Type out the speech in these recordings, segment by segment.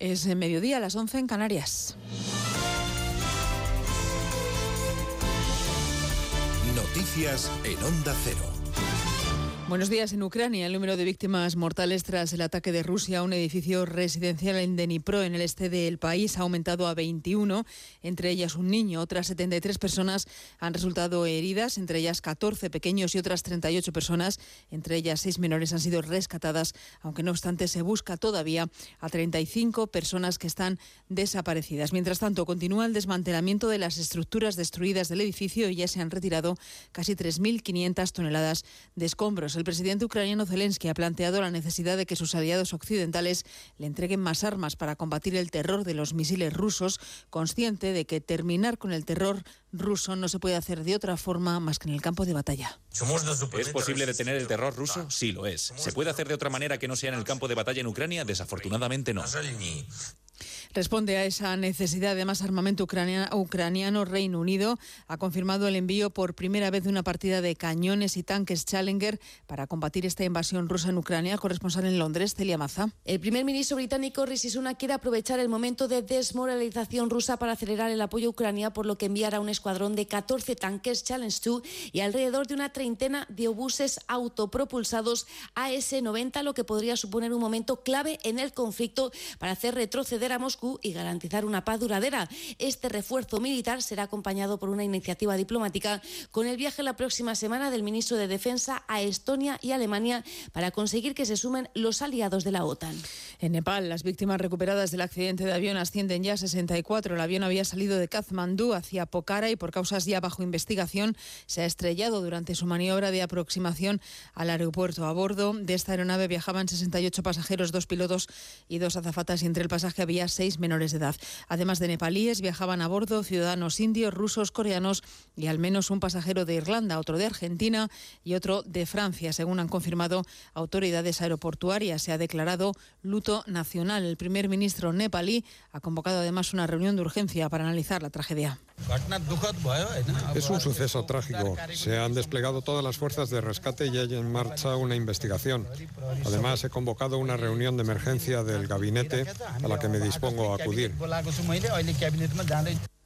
Es mediodía a las 11 en Canarias. Noticias en Onda Cero. Buenos días. En Ucrania, el número de víctimas mortales tras el ataque de Rusia a un edificio residencial en Dnipro, en el este del país, ha aumentado a 21, entre ellas un niño. Otras 73 personas han resultado heridas, entre ellas 14 pequeños y otras 38 personas, entre ellas 6 menores, han sido rescatadas, aunque no obstante se busca todavía a 35 personas que están desaparecidas. Mientras tanto, continúa el desmantelamiento de las estructuras destruidas del edificio y ya se han retirado casi 3.500 toneladas de escombros. El presidente ucraniano Zelensky ha planteado la necesidad de que sus aliados occidentales le entreguen más armas para combatir el terror de los misiles rusos, consciente de que terminar con el terror ruso no se puede hacer de otra forma más que en el campo de batalla. ¿Es posible detener el terror ruso? Sí, lo es. ¿Se puede hacer de otra manera que no sea en el campo de batalla en Ucrania? Desafortunadamente no. Responde a esa necesidad de más armamento ucraniano, Reino Unido ha confirmado el envío por primera vez de una partida de cañones y tanques Challenger para combatir esta invasión rusa en Ucrania. Corresponsal en Londres, Celia Maza. El primer ministro británico Rishi Sunak quiere aprovechar el momento de desmoralización rusa para acelerar el apoyo a Ucrania, por lo que enviará un escuadrón de 14 tanques Challenge 2 y alrededor de una treintena de obuses autopropulsados AS-90, lo que podría suponer un momento clave en el conflicto para hacer retroceder a Moscú y garantizar una paz duradera. Este refuerzo militar será acompañado por una iniciativa diplomática con el viaje la próxima semana del ministro de Defensa a Estonia y Alemania para conseguir que se sumen los aliados de la OTAN. En Nepal, las víctimas recuperadas del accidente de avión ascienden ya a 64. El avión había salido de Kathmandú hacia Pokhara y por causas ya bajo investigación se ha estrellado durante su maniobra de aproximación al aeropuerto. A bordo de esta aeronave viajaban 68 pasajeros, dos pilotos y dos azafatas y entre el pasaje había seis menores de edad. Además de nepalíes, viajaban a bordo ciudadanos indios, rusos, coreanos y al menos un pasajero de Irlanda, otro de Argentina y otro de Francia, según han confirmado autoridades aeroportuarias. Se ha declarado luto nacional. El primer ministro nepalí ha convocado además una reunión de urgencia para analizar la tragedia. Es un suceso trágico. Se han desplegado todas las fuerzas de rescate y hay en marcha una investigación. Además, he convocado una reunión de emergencia del gabinete a la que me dispongo a acudir.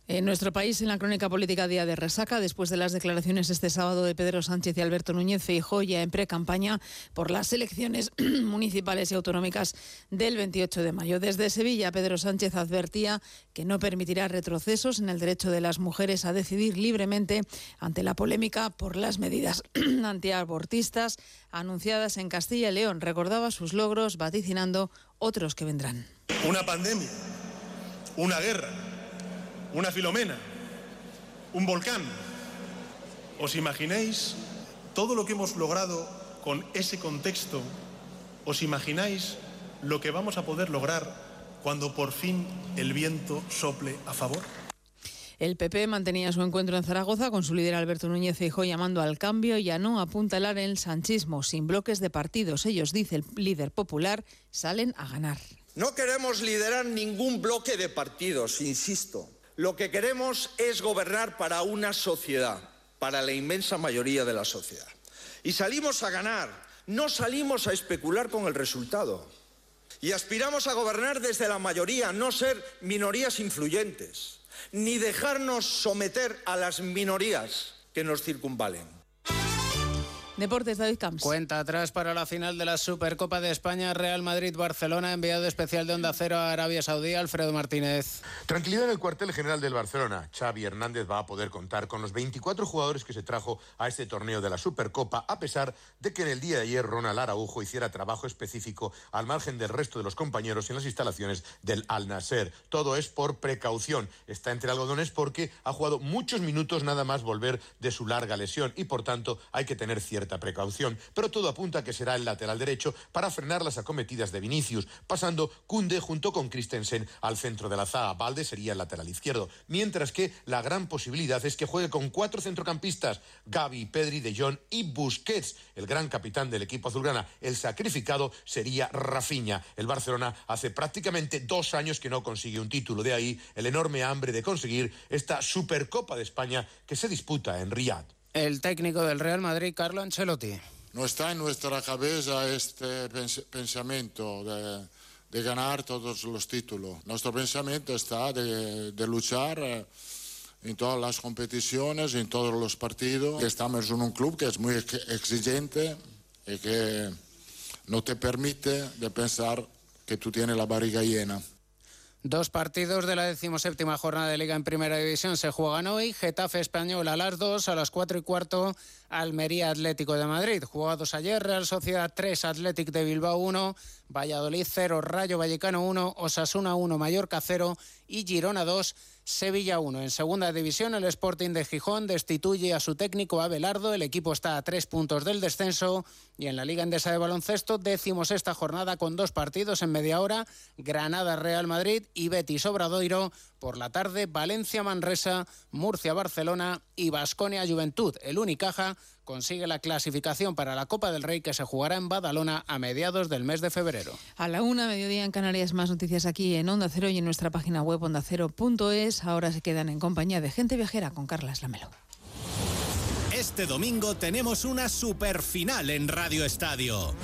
En nuestro país, en la crónica política Día de Resaca, después de las declaraciones este sábado de Pedro Sánchez y Alberto Núñez Feijóo, ya en pre-campaña por las elecciones municipales y autonómicas del 28 de mayo. Desde Sevilla, Pedro Sánchez advertía que no permitirá retrocesos en el derecho de las mujeres a decidir libremente ante la polémica por las medidas antiabortistas anunciadas en Castilla y León. Recordaba sus logros, vaticinando otros que vendrán. Una pandemia, una guerra una filomena, un volcán. ¿Os imagináis todo lo que hemos logrado con ese contexto? ¿Os imagináis lo que vamos a poder lograr cuando por fin el viento sople a favor? El PP mantenía su encuentro en Zaragoza con su líder Alberto Núñez Feijóo llamando al cambio y a no apuntalar el sanchismo sin bloques de partidos. Ellos, dice el líder popular, salen a ganar. No queremos liderar ningún bloque de partidos, insisto. Lo que queremos es gobernar para una sociedad, para la inmensa mayoría de la sociedad. Y salimos a ganar, no salimos a especular con el resultado. Y aspiramos a gobernar desde la mayoría, no ser minorías influyentes, ni dejarnos someter a las minorías que nos circunvalen. Deportes, David Camps. Cuenta atrás para la final de la Supercopa de España, Real Madrid-Barcelona, enviado especial de Onda Cero a Arabia Saudí, Alfredo Martínez. Tranquilidad en el cuartel general del Barcelona. Xavi Hernández va a poder contar con los 24 jugadores que se trajo a este torneo de la Supercopa, a pesar de que en el día de ayer Ronald Araujo hiciera trabajo específico al margen del resto de los compañeros en las instalaciones del Al Nasser. Todo es por precaución. Está entre algodones porque ha jugado muchos minutos nada más volver de su larga lesión y por tanto hay que tener cierta precaución, pero todo apunta a que será el lateral derecho para frenar las acometidas de Vinicius, pasando Kunde junto con Christensen al centro de la zaga. Valde sería el lateral izquierdo, mientras que la gran posibilidad es que juegue con cuatro centrocampistas, Gaby, Pedri, De Jong y Busquets. El gran capitán del equipo azulgrana, el sacrificado, sería Rafinha. El Barcelona hace prácticamente dos años que no consigue un título, de ahí el enorme hambre de conseguir esta Supercopa de España que se disputa en Riyadh. El técnico del Real Madrid, Carlo Ancelotti. No está en nuestra cabeza este pensamiento de, ganar todos los títulos. Nuestro pensamiento está de, de luchar eh, en todas las competiciones, en todos los partidos. Estamos en un club que es muy exigente y que no te permite de pensar que tú tienes la barriga llena. Dos partidos de la decimoséptima jornada de Liga en Primera División se juegan hoy. Getafe Español a las dos, a las cuatro y cuarto, Almería Atlético de Madrid. Jugados ayer, Real Sociedad 3, Atlético de Bilbao 1, Valladolid 0, Rayo Vallecano 1, Osasuna 1, Mallorca 0 y Girona 2. Sevilla 1. En segunda división, el Sporting de Gijón destituye a su técnico Abelardo. El equipo está a tres puntos del descenso. Y en la Liga Endesa de Baloncesto, decimos esta jornada con dos partidos en media hora: Granada Real Madrid y Betis Obradoiro. Por la tarde, Valencia Manresa, Murcia Barcelona y Basconia Juventud. El Unicaja consigue la clasificación para la Copa del Rey que se jugará en Badalona a mediados del mes de febrero. A la una, mediodía en Canarias, más noticias aquí en Onda Cero y en nuestra página web ondacero.es. Ahora se quedan en compañía de gente viajera con Carla Lamelo. Este domingo tenemos una super final en Radio Estadio.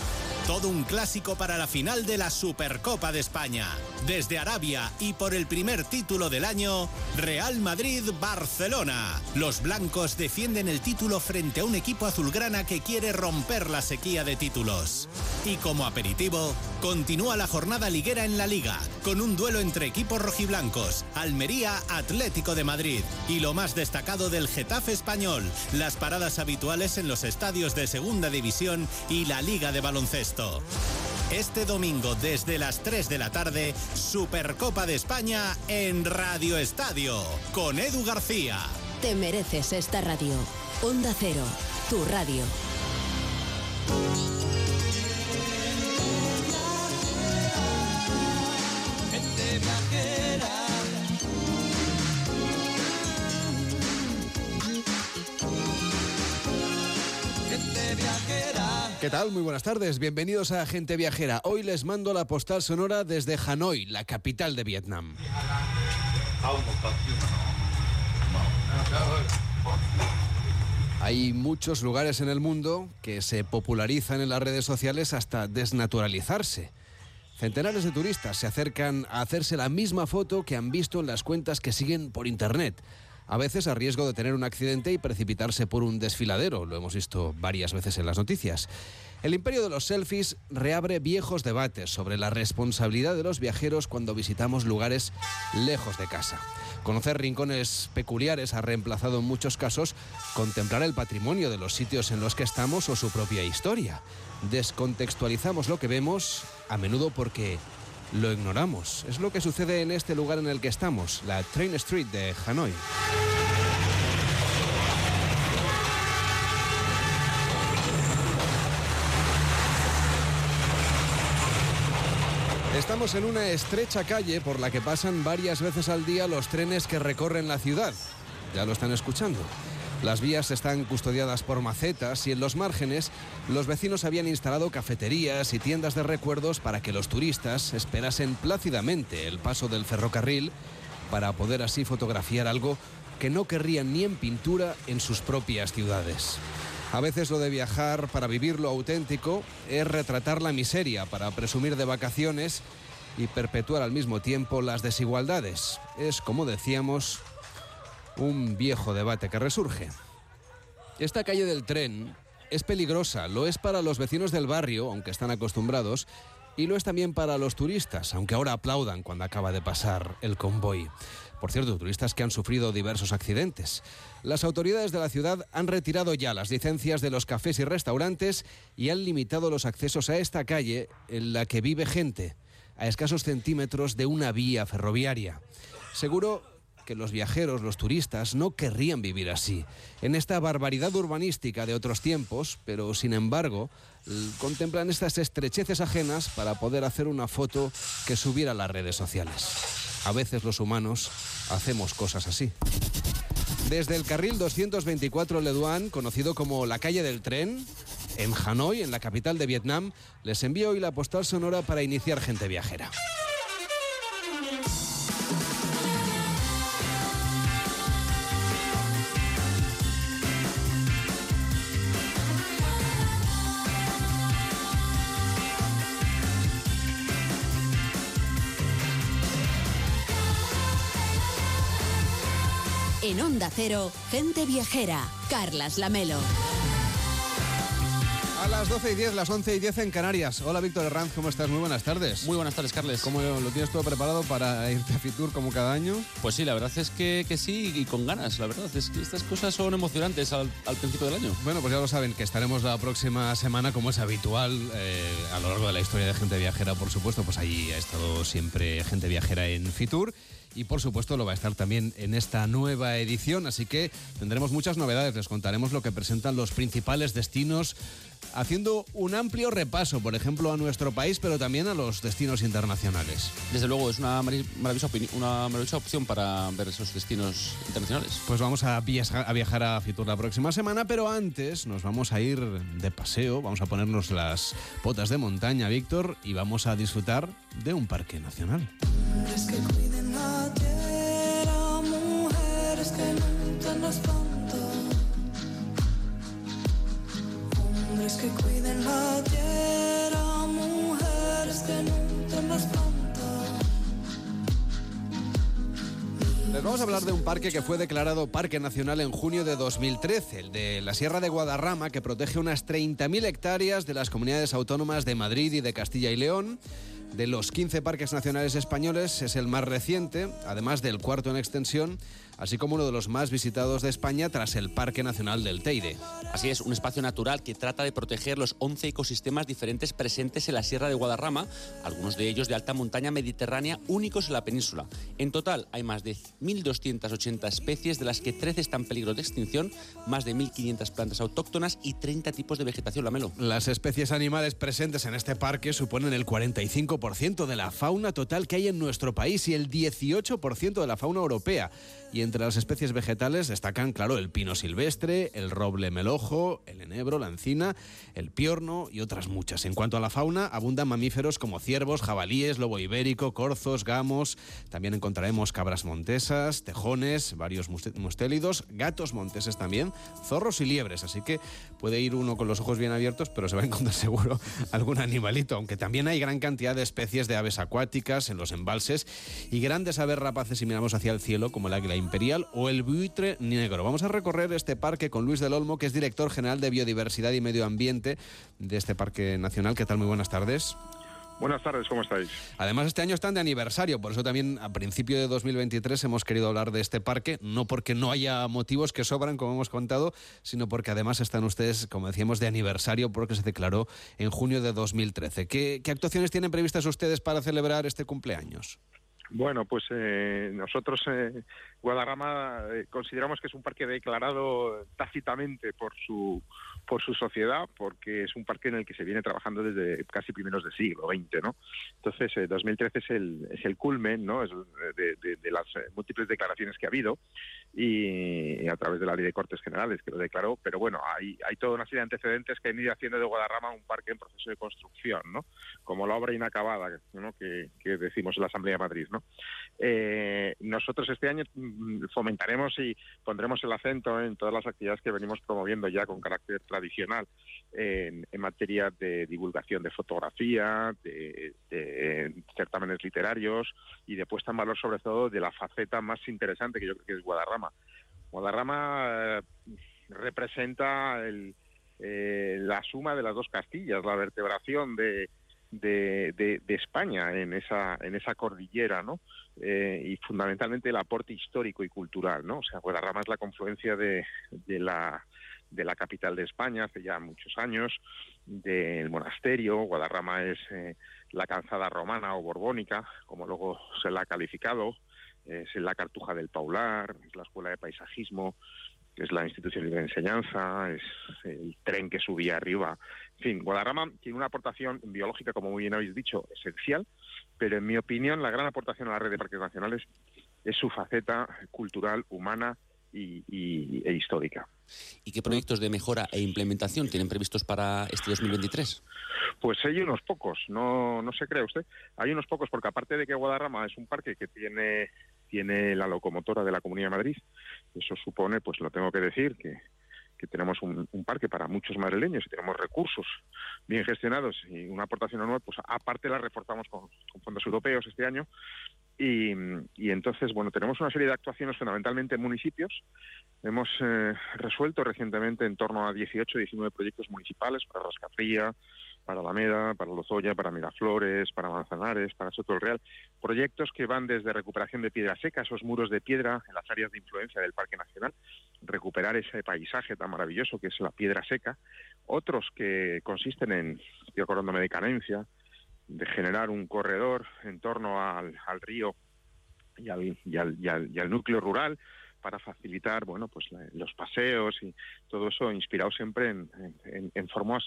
Todo un clásico para la final de la Supercopa de España. Desde Arabia y por el primer título del año, Real Madrid-Barcelona. Los blancos defienden el título frente a un equipo azulgrana que quiere romper la sequía de títulos. Y como aperitivo, continúa la jornada liguera en la liga, con un duelo entre equipos rojiblancos, Almería Atlético de Madrid y lo más destacado del Getafe español, las paradas habituales en los estadios de Segunda División y la Liga de Baloncesto. Este domingo desde las 3 de la tarde, Supercopa de España en Radio Estadio, con Edu García. Te mereces esta radio. Onda Cero, tu radio. ¿Qué tal? Muy buenas tardes. Bienvenidos a Gente Viajera. Hoy les mando la postal sonora desde Hanoi, la capital de Vietnam. Hay muchos lugares en el mundo que se popularizan en las redes sociales hasta desnaturalizarse. Centenares de turistas se acercan a hacerse la misma foto que han visto en las cuentas que siguen por Internet a veces a riesgo de tener un accidente y precipitarse por un desfiladero. Lo hemos visto varias veces en las noticias. El imperio de los selfies reabre viejos debates sobre la responsabilidad de los viajeros cuando visitamos lugares lejos de casa. Conocer rincones peculiares ha reemplazado en muchos casos contemplar el patrimonio de los sitios en los que estamos o su propia historia. Descontextualizamos lo que vemos a menudo porque lo ignoramos. Es lo que sucede en este lugar en el que estamos, la Train Street de Hanoi. Estamos en una estrecha calle por la que pasan varias veces al día los trenes que recorren la ciudad. Ya lo están escuchando. Las vías están custodiadas por macetas y en los márgenes los vecinos habían instalado cafeterías y tiendas de recuerdos para que los turistas esperasen plácidamente el paso del ferrocarril para poder así fotografiar algo que no querrían ni en pintura en sus propias ciudades. A veces lo de viajar para vivir lo auténtico es retratar la miseria para presumir de vacaciones y perpetuar al mismo tiempo las desigualdades. Es, como decíamos, un viejo debate que resurge. Esta calle del tren es peligrosa, lo es para los vecinos del barrio, aunque están acostumbrados, y lo es también para los turistas, aunque ahora aplaudan cuando acaba de pasar el convoy. Por cierto, turistas que han sufrido diversos accidentes. Las autoridades de la ciudad han retirado ya las licencias de los cafés y restaurantes y han limitado los accesos a esta calle en la que vive gente, a escasos centímetros de una vía ferroviaria. Seguro que los viajeros, los turistas, no querrían vivir así, en esta barbaridad urbanística de otros tiempos, pero sin embargo contemplan estas estrecheces ajenas para poder hacer una foto que subiera a las redes sociales. A veces los humanos hacemos cosas así. Desde el carril 224 Leduan, conocido como la calle del tren, en Hanoi, en la capital de Vietnam, les envío hoy la postal sonora para iniciar gente viajera. En Onda Cero, gente viajera. Carlas Lamelo. A las 12 y 10, las 11 y 10 en Canarias. Hola Víctor Herranz, ¿cómo estás? Muy buenas tardes. Muy buenas tardes, Carles. ¿Cómo lo tienes todo preparado para irte a Fitur como cada año? Pues sí, la verdad es que, que sí y con ganas, la verdad. Es que estas cosas son emocionantes al, al principio del año. Bueno, pues ya lo saben, que estaremos la próxima semana, como es habitual, eh, a lo largo de la historia de Gente Viajera, por supuesto, pues ahí ha estado siempre Gente Viajera en Fitur y por supuesto lo va a estar también en esta nueva edición, así que tendremos muchas novedades, les contaremos lo que presentan los principales destinos haciendo un amplio repaso, por ejemplo, a nuestro país, pero también a los destinos internacionales. Desde luego, es una marav- maravillosa, una maravillosa opción para ver esos destinos internacionales. Pues vamos a viaja- a viajar a Fitur la próxima semana, pero antes nos vamos a ir de paseo, vamos a ponernos las botas de montaña, Víctor, y vamos a disfrutar de un parque nacional. Hombres que la tierra, mujeres que nunca nos espanto. Hombres que cuiden la tierra, mujeres que nunca nos espanto. Les vamos a hablar de un parque que fue declarado Parque Nacional en junio de 2013, el de la Sierra de Guadarrama, que protege unas 30.000 hectáreas de las comunidades autónomas de Madrid y de Castilla y León. De los 15 parques nacionales españoles. Es el más reciente, además del cuarto en extensión, así como uno de los más visitados de España tras el Parque Nacional del Teide. Así es, un espacio natural que trata de proteger los 11 ecosistemas diferentes presentes en la Sierra de Guadarrama, algunos de ellos de alta montaña mediterránea únicos en la península. En total hay más de 1.280 especies, de las que 13 están en peligro de extinción, más de 1.500 plantas autóctonas y 30 tipos de vegetación lamelo. Las especies animales presentes en este parque suponen el 45% de la fauna total que hay en nuestro país y el 18% de la fauna europea. Y entre las especies vegetales destacan, claro, el pino silvestre, el roble melojo, el enebro, la encina, el piorno y otras muchas. En cuanto a la fauna, abundan mamíferos como ciervos, jabalíes, lobo ibérico, corzos, gamos. También encontraremos cabras montesas, tejones, varios mustélidos, gatos monteses también, zorros y liebres. Así que puede ir uno con los ojos bien abiertos, pero se va a encontrar seguro algún animalito. Aunque también hay gran cantidad de especies de aves acuáticas en los embalses y grandes aves rapaces si miramos hacia el cielo, como el águila imperial o el buitre negro. Vamos a recorrer este parque con Luis del Olmo, que es director general de Biodiversidad y Medio Ambiente de este Parque Nacional. ¿Qué tal? Muy buenas tardes. Buenas tardes, ¿cómo estáis? Además, este año están de aniversario, por eso también a principio de 2023 hemos querido hablar de este parque, no porque no haya motivos que sobran, como hemos contado, sino porque además están ustedes, como decíamos, de aniversario porque se declaró en junio de 2013. ¿Qué, qué actuaciones tienen previstas ustedes para celebrar este cumpleaños? Bueno, pues eh, nosotros, eh, Guadarrama, eh, consideramos que es un parque declarado tácitamente por su, por su sociedad, porque es un parque en el que se viene trabajando desde casi primeros del siglo XX, ¿no? Entonces, eh, 2013 es el, es el culmen, ¿no? Es de, las eh, múltiples declaraciones que ha habido y, a través de la Ley de Cortes Generales que lo declaró, pero bueno, hay, hay toda una serie de antecedentes que han ido haciendo de Guadarrama un parque en proceso de construcción, ¿no? Como la obra inacabada, ¿no? Que, que decimos en la Asamblea de Madrid, ¿no? Eh, nosotros este año fomentaremos y pondremos el acento en todas las actividades que venimos promoviendo ya con carácter tradicional en, en materia de divulgación de fotografía, de, de certámenes literarios y de puesta en valor sobre todo de la faceta más interesante que yo creo que es Guadarrama. Guadarrama eh, representa el, eh, la suma de las dos Castillas, la vertebración de, de, España en esa en esa cordillera, ¿no? Eh, y fundamentalmente el aporte histórico y cultural, ¿no? O sea, Guadarrama es la confluencia de, de la de la capital de España hace ya muchos años, del monasterio, Guadarrama es eh, la calzada romana o borbónica, como luego se la ha calificado, es la Cartuja del Paular, es la Escuela de Paisajismo, es la institución de enseñanza, es el tren que subía arriba. En fin, Guadarrama tiene una aportación biológica, como muy bien habéis dicho, esencial, pero en mi opinión la gran aportación a la red de parques nacionales es su faceta cultural, humana y, y- e histórica. ¿Y qué proyectos de mejora e implementación tienen previstos para este 2023? Pues hay unos pocos, no, no se crea usted. Hay unos pocos, porque aparte de que Guadarrama es un parque que tiene, tiene la locomotora de la Comunidad de Madrid, eso supone, pues lo tengo que decir, que, que tenemos un, parque para muchos madrileños y tenemos recursos bien gestionados y una aportación anual, pues aparte la reforzamos con, con fondos europeos este año. Y, y, entonces, bueno, tenemos una serie de actuaciones fundamentalmente en municipios. Hemos eh, resuelto recientemente en torno a 18, 19 proyectos municipales para Rascafría, para Alameda, para Lozoya, para Miraflores, para Manzanares, para Soto del Real. Proyectos que van desde recuperación de piedra seca, esos muros de piedra en las áreas de influencia del Parque Nacional, recuperar ese paisaje tan maravilloso que es la piedra seca. Otros que consisten en, estoy acordándome de Canencia, de generar un corredor en torno al, al río y al, y, al, y, al, y al, núcleo rural para facilitar bueno pues la, los paseos y todo eso inspirado siempre en, en, en formas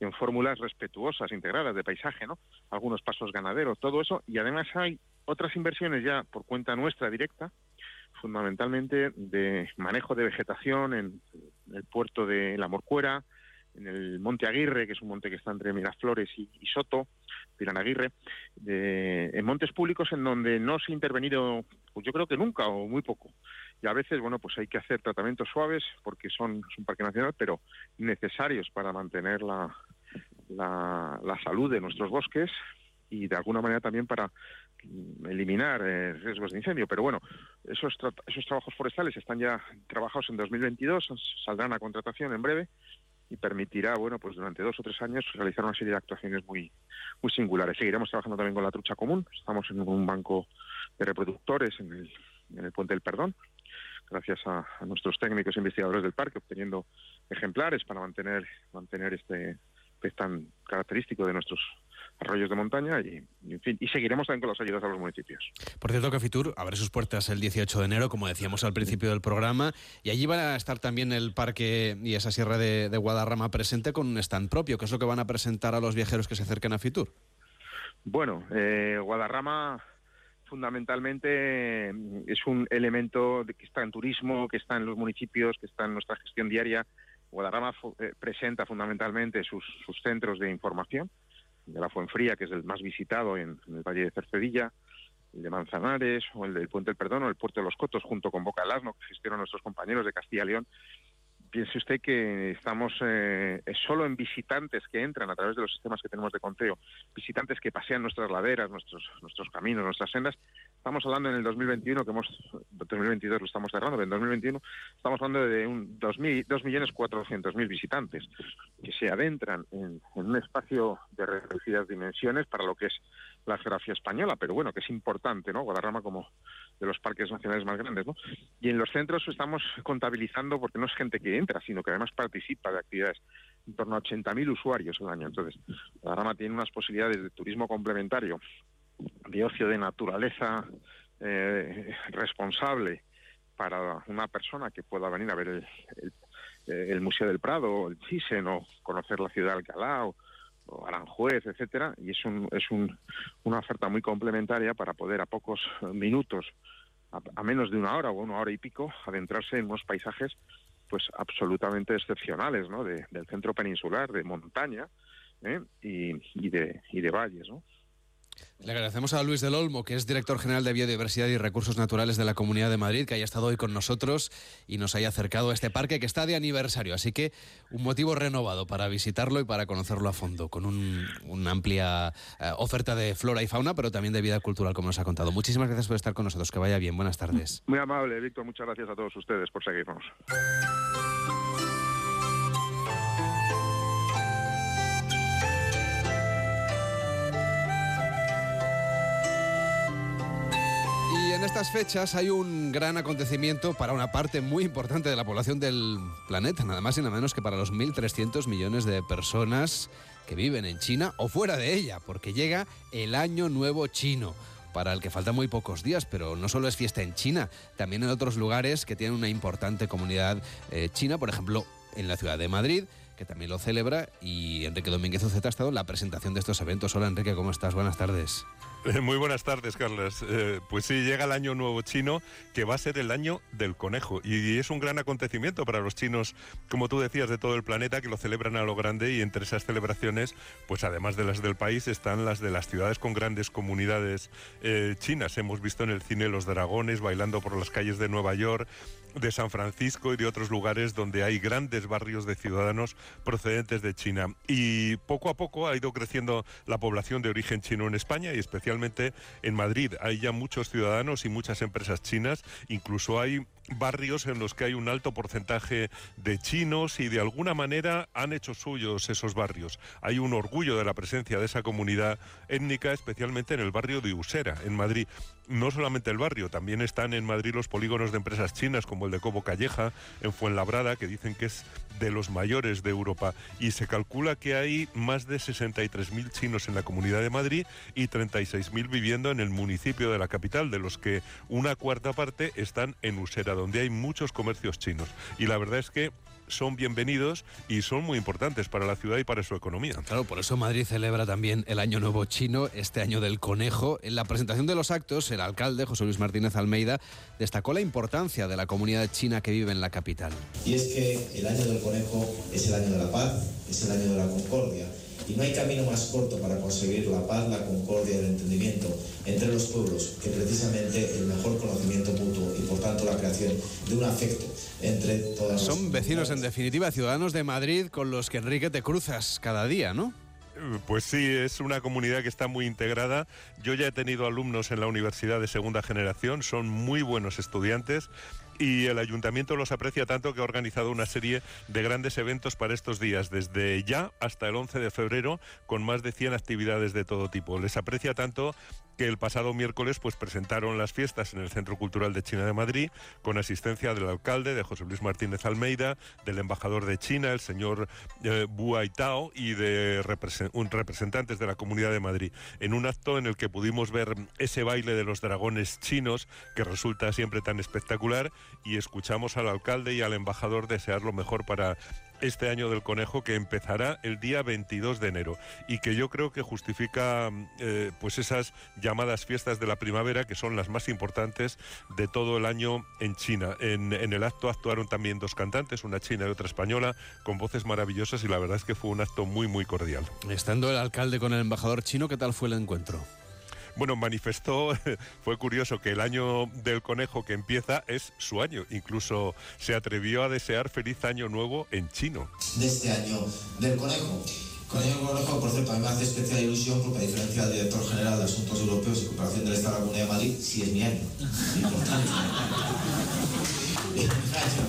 en fórmulas respetuosas integradas de paisaje no algunos pasos ganaderos todo eso y además hay otras inversiones ya por cuenta nuestra directa fundamentalmente de manejo de vegetación en el puerto de la Morcuera en el Monte Aguirre, que es un monte que está entre Miraflores y, Soto, Piranaguirre, de, en montes públicos en donde no se ha intervenido, pues yo creo que nunca o muy poco. Y a veces, bueno, pues hay que hacer tratamientos suaves porque son es un parque nacional, pero necesarios para mantener la, la, la salud de nuestros bosques y de alguna manera también para eliminar eh, riesgos de incendio. Pero bueno, esos, tra esos trabajos forestales están ya trabajados en 2022, saldrán a contratación en breve y permitirá, bueno, pues durante dos o tres años realizar una serie de actuaciones muy, muy singulares. Seguiremos trabajando también con la trucha común. Estamos en un banco de reproductores en el, en el Puente del Perdón, gracias a, a nuestros técnicos e investigadores del parque, obteniendo ejemplares para mantener, mantener este pez tan característico de nuestros arroyos de montaña y, y, en fin, y seguiremos también con las ayudas a los municipios. Por cierto que Fitur abre sus puertas el 18 de enero, como decíamos al principio del programa, y allí van a estar también el parque y esa sierra de, de Guadarrama presente con un stand propio. ¿Qué es lo que van a presentar a los viajeros que se acerquen a Fitur? Bueno, eh, Guadarrama fundamentalmente es un elemento que está en turismo, que está en los municipios, que está en nuestra gestión diaria. Guadarrama eh, presenta fundamentalmente sus, centros de información, de la Fuenfría, que es el más visitado en, en el Valle de Cercedilla, el de Manzanares o el del Puente del Perdón o el Puerto de los Cotos junto con Boca del Asno, que gestionan nuestros compañeros de Castilla y León. Piense usted que estamos eh, solo en visitantes que entran a través de los sistemas que tenemos de conteo, visitantes que pasean nuestras laderas, nuestros, nuestros caminos, nuestras sendas. Estamos hablando en el 2021, que hemos, 2022 lo estamos cerrando, pero en 2021 estamos hablando de un 2.400.000 visitantes que se adentran en, en un espacio de reducidas dimensiones para lo que es la geografía española, pero bueno, que es importante, ¿no? Guadarrama como de los parques nacionales más grandes, ¿no? Y en los centros estamos contabilizando, porque no es gente que entra, sino que además participa de actividades, en torno a 80.000 usuarios al año. Entonces, Guadarrama tiene unas posibilidades de turismo complementario, de ocio de naturaleza eh, responsable para una persona que pueda venir a ver el, el, Museo del Prado, el Thyssen, o conocer la ciudad de Alcalá, o, Aranjuez, etcétera, y es, un, es un, una oferta muy complementaria para poder a pocos minutos, a, a, menos de una hora o una hora y pico, adentrarse en unos paisajes pues absolutamente excepcionales, ¿no? De, del centro peninsular, de montaña ¿eh? y, y, de, y de valles, ¿no? Le agradecemos a Luis del Olmo, que es director general de Biodiversidad y Recursos Naturales de la Comunidad de Madrid, que haya estado hoy con nosotros y nos haya acercado a este parque que está de aniversario. Así que un motivo renovado para visitarlo y para conocerlo a fondo, con un, una amplia eh, oferta de flora y fauna, pero también de vida cultural, como nos ha contado. Muchísimas gracias por estar con nosotros. Que vaya bien. Buenas tardes. Muy amable, Víctor. Muchas gracias a todos ustedes por seguirnos. En estas fechas hay un gran acontecimiento para una parte muy importante de la población del planeta, nada más y nada menos que para los 1.300 millones de personas que viven en China o fuera de ella, porque llega el Año Nuevo Chino para el que faltan muy pocos días, pero no solo es fiesta en China, también en otros lugares que tienen una importante comunidad eh, china, por ejemplo, en la ciudad de Madrid, que también lo celebra, y Enrique Domínguez Uceta ha estado en la presentación de estos eventos. Hola Enrique, ¿cómo estás? Buenas tardes. Muy buenas tardes, Carlos. Eh, pues sí, llega el año nuevo chino, que va a ser el año del conejo. Y es un gran acontecimiento para los chinos, como tú decías, de todo el planeta, que lo celebran a lo grande. Y entre esas celebraciones, pues además de las del país, están las de las ciudades con grandes comunidades eh, chinas. Hemos visto en el cine los dragones bailando por las calles de Nueva York, de San Francisco y de otros lugares donde hay grandes barrios de ciudadanos procedentes de China. Y poco a poco ha ido creciendo la población de origen chino en España y especialmente en Madrid. Hay ya muchos ciudadanos y muchas empresas chinas, incluso hay barrios en los que hay un alto porcentaje de chinos y de alguna manera han hecho suyos esos barrios. Hay un orgullo de la presencia de esa comunidad étnica, especialmente en el barrio de Usera, en Madrid. No solamente el barrio, también están en Madrid los polígonos de empresas chinas como el de Cobo Calleja, en Fuenlabrada, que dicen que es de los mayores de Europa. Y se calcula que hay más de 63.000 chinos en la Comunidad de Madrid y 36.000 viviendo en el municipio de la capital, de los que una cuarta parte están en Usera, donde hay muchos comercios chinos. Y la verdad es que son bienvenidos y son muy importantes para la ciudad y para su economía. Claro, por eso Madrid celebra también el Año Nuevo Chino, este año del conejo. En la presentación de los actos, el alcalde José Luis Martínez Almeida destacó la importancia de la comunidad china que vive en la capital. Y es que el Año del Conejo es el año de la paz, es el año de la concordia. Y no hay camino más corto para conseguir la paz, la concordia y el entendimiento entre los pueblos que precisamente el mejor conocimiento mutuo y por tanto la creación de un afecto entre todas Son las vecinos, en definitiva, ciudadanos de Madrid con los que Enrique te cruzas cada día, ¿no? Pues sí, es una comunidad que está muy integrada. Yo ya he tenido alumnos en la universidad de segunda generación, son muy buenos estudiantes y el ayuntamiento los aprecia tanto que ha organizado una serie de grandes eventos para estos días, desde ya hasta el 11 de febrero, con más de 100 actividades de todo tipo. Les aprecia tanto que el pasado miércoles pues presentaron las fiestas en el Centro Cultural de China de Madrid con asistencia del alcalde, de José Luis Martínez Almeida, del embajador de China, el señor eh, Tao y de un- representantes de la Comunidad de Madrid, en un acto en el que pudimos ver ese baile de los dragones chinos que resulta siempre tan espectacular y escuchamos al alcalde y al embajador desear lo mejor para este año del conejo que empezará el día 22 de enero y que yo creo que justifica eh, pues esas llamadas fiestas de la primavera que son las más importantes de todo el año en China. En, en el acto actuaron también dos cantantes, una china y otra española, con voces maravillosas y la verdad es que fue un acto muy muy cordial. Estando el alcalde con el embajador chino, ¿qué tal fue el encuentro? Bueno, manifestó, fue curioso que el año del conejo que empieza es su año. Incluso se atrevió a desear feliz año nuevo en chino. de este año del conejo. Con el año del conejo, por cierto, a mí me hace especial ilusión porque a diferencia del director general de Asuntos Europeos y Cooperación del Estado de la Comunidad de Madrid, sí es mi año. Y por tanto, y en un año,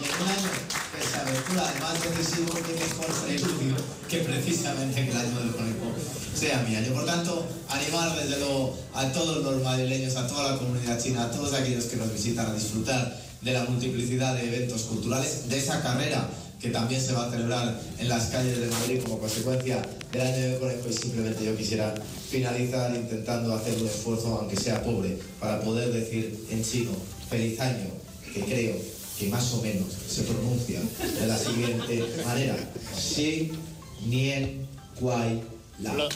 y en un año aventura además decisivo, que mejor preludio que precisamente el año del conejo sea mi año. Por tanto, animar desde luego a todos los madrileños, a toda la comunidad china, a todos aquellos que nos visitan a disfrutar de la multiplicidad de eventos culturales, de esa carrera que también se va a celebrar en las calles de Madrid como consecuencia del año del conejo y simplemente yo quisiera finalizar intentando hacer un esfuerzo, aunque sea pobre, para poder decir en chino feliz año, que creo que más o menos se pronuncia de la siguiente manera. Xin Nien Kuai Lao.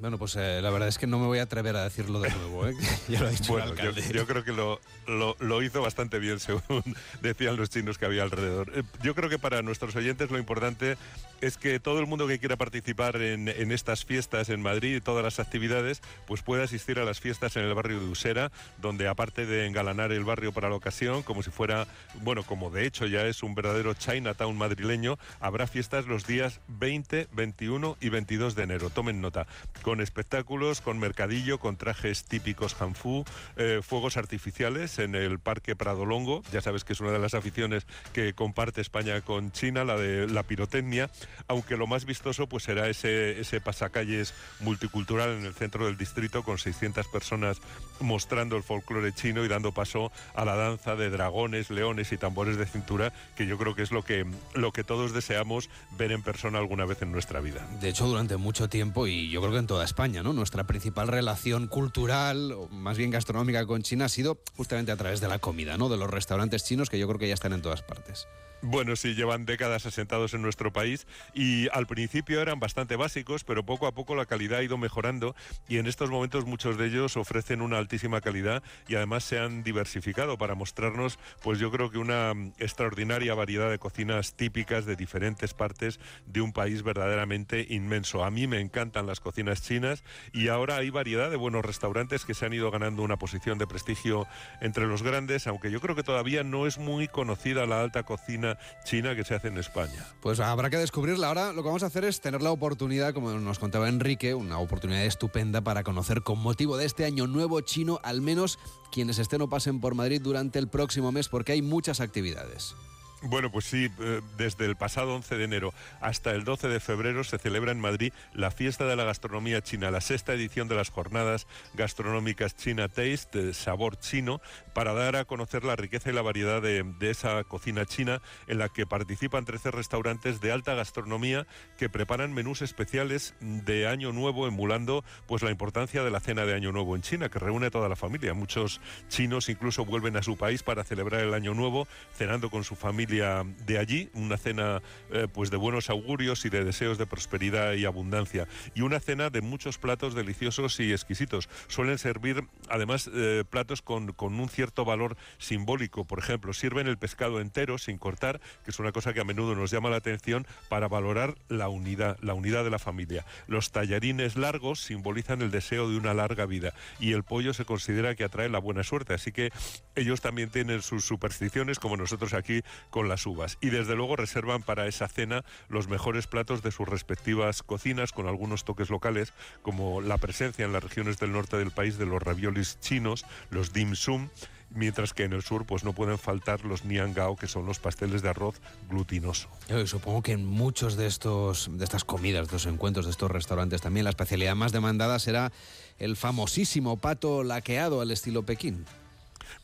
Bueno, pues eh, la verdad es que no me voy a atrever a decirlo de nuevo, ¿eh? ya lo ha dicho Bueno, el yo, alcalde. yo creo que lo, lo- lo hizo bastante bien, según decían los chinos que había alrededor. Eh, Yo creo que para nuestros oyentes lo importante es que todo el mundo que quiera participar en, en estas fiestas en Madrid y todas las actividades, pues pueda asistir a las fiestas en el barrio de Usera, donde aparte de engalanar el barrio para la ocasión, como si fuera, bueno, como de hecho ya es un verdadero Chinatown madrileño, habrá fiestas los días 20, 21 y 22 de enero. Tomen nota con espectáculos, con mercadillo, con trajes típicos hanfu, eh, fuegos artificiales en el Parque Prado Longo. Ya sabes que es una de las aficiones que comparte España con China, la de la pirotecnia, aunque lo más vistoso pues será ese, ese pasacalles multicultural en el centro del distrito con 600 personas mostrando el folclore chino y dando paso a la danza de dragones, leones y tambores de cintura, que yo creo que es lo que, lo que todos deseamos ver en persona alguna vez en nuestra vida. De hecho, durante mucho tiempo, y yo creo que en toda España, ¿no? Nuestra principal relación cultural, o más bien gastronómica con China, ha sido justamente a través de la comida, ¿no? De los restaurantes chinos, que yo creo que ya están en todas partes. Bueno, sí, llevan décadas asentados en nuestro país y al principio eran bastante básicos, pero poco a poco la calidad ha ido mejorando y en estos momentos muchos de ellos ofrecen una altísima calidad y además se han diversificado para mostrarnos, pues yo creo que una extraordinaria variedad de cocinas típicas de diferentes partes de un país verdaderamente inmenso. A mí me encantan las cocinas chinas y ahora hay variedad de buenos restaurantes que se han ido ganando una posición de prestigio entre los grandes, aunque yo creo que todavía no es muy conocida la alta cocina china que se hace en España. Pues habrá que descubrirla. Ahora lo que vamos a hacer es tener la oportunidad, como nos contaba Enrique, una oportunidad estupenda para conocer con motivo de este año nuevo chino al menos quienes estén o pasen por Madrid durante el próximo mes porque hay muchas actividades. Bueno, pues sí, eh, desde el pasado 11 de enero hasta el 12 de febrero se celebra en Madrid la fiesta de la gastronomía china, la sexta edición de las jornadas gastronómicas China Taste, sabor chino, para dar a conocer la riqueza y la variedad de, esa cocina china en la que participan 13 restaurantes de alta gastronomía que preparan menús especiales de Año Nuevo, emulando pues la importancia de la cena de Año Nuevo en China, que reúne a toda la familia. Muchos chinos incluso vuelven a su país para celebrar el Año Nuevo, cenando con su familia de allí, una cena eh, pues de buenos augurios y de deseos de prosperidad y abundancia. Y una cena de muchos platos deliciosos y exquisitos. Suelen servir además eh, platos con, con, un cierto valor simbólico. Por ejemplo, sirven el pescado entero sin cortar, que es una cosa que a menudo nos llama la atención para valorar la unidad, la unidad de la familia. Los tallarines largos simbolizan el deseo de una larga vida y el pollo se considera que atrae la buena suerte. Así que ellos también tienen sus supersticiones, como nosotros aquí las uvas. Y desde luego reservan para esa cena los mejores platos de sus respectivas cocinas, con algunos toques locales, como la presencia en las regiones del norte del país de los raviolis chinos, los dim sum, mientras que en el sur pues no pueden faltar los niangao, que son los pasteles de arroz glutinoso. Yo supongo que en muchos de estos de estas comidas, de estos encuentros, de estos restaurantes también la especialidad más demandada será el famosísimo pato laqueado al estilo Pekín.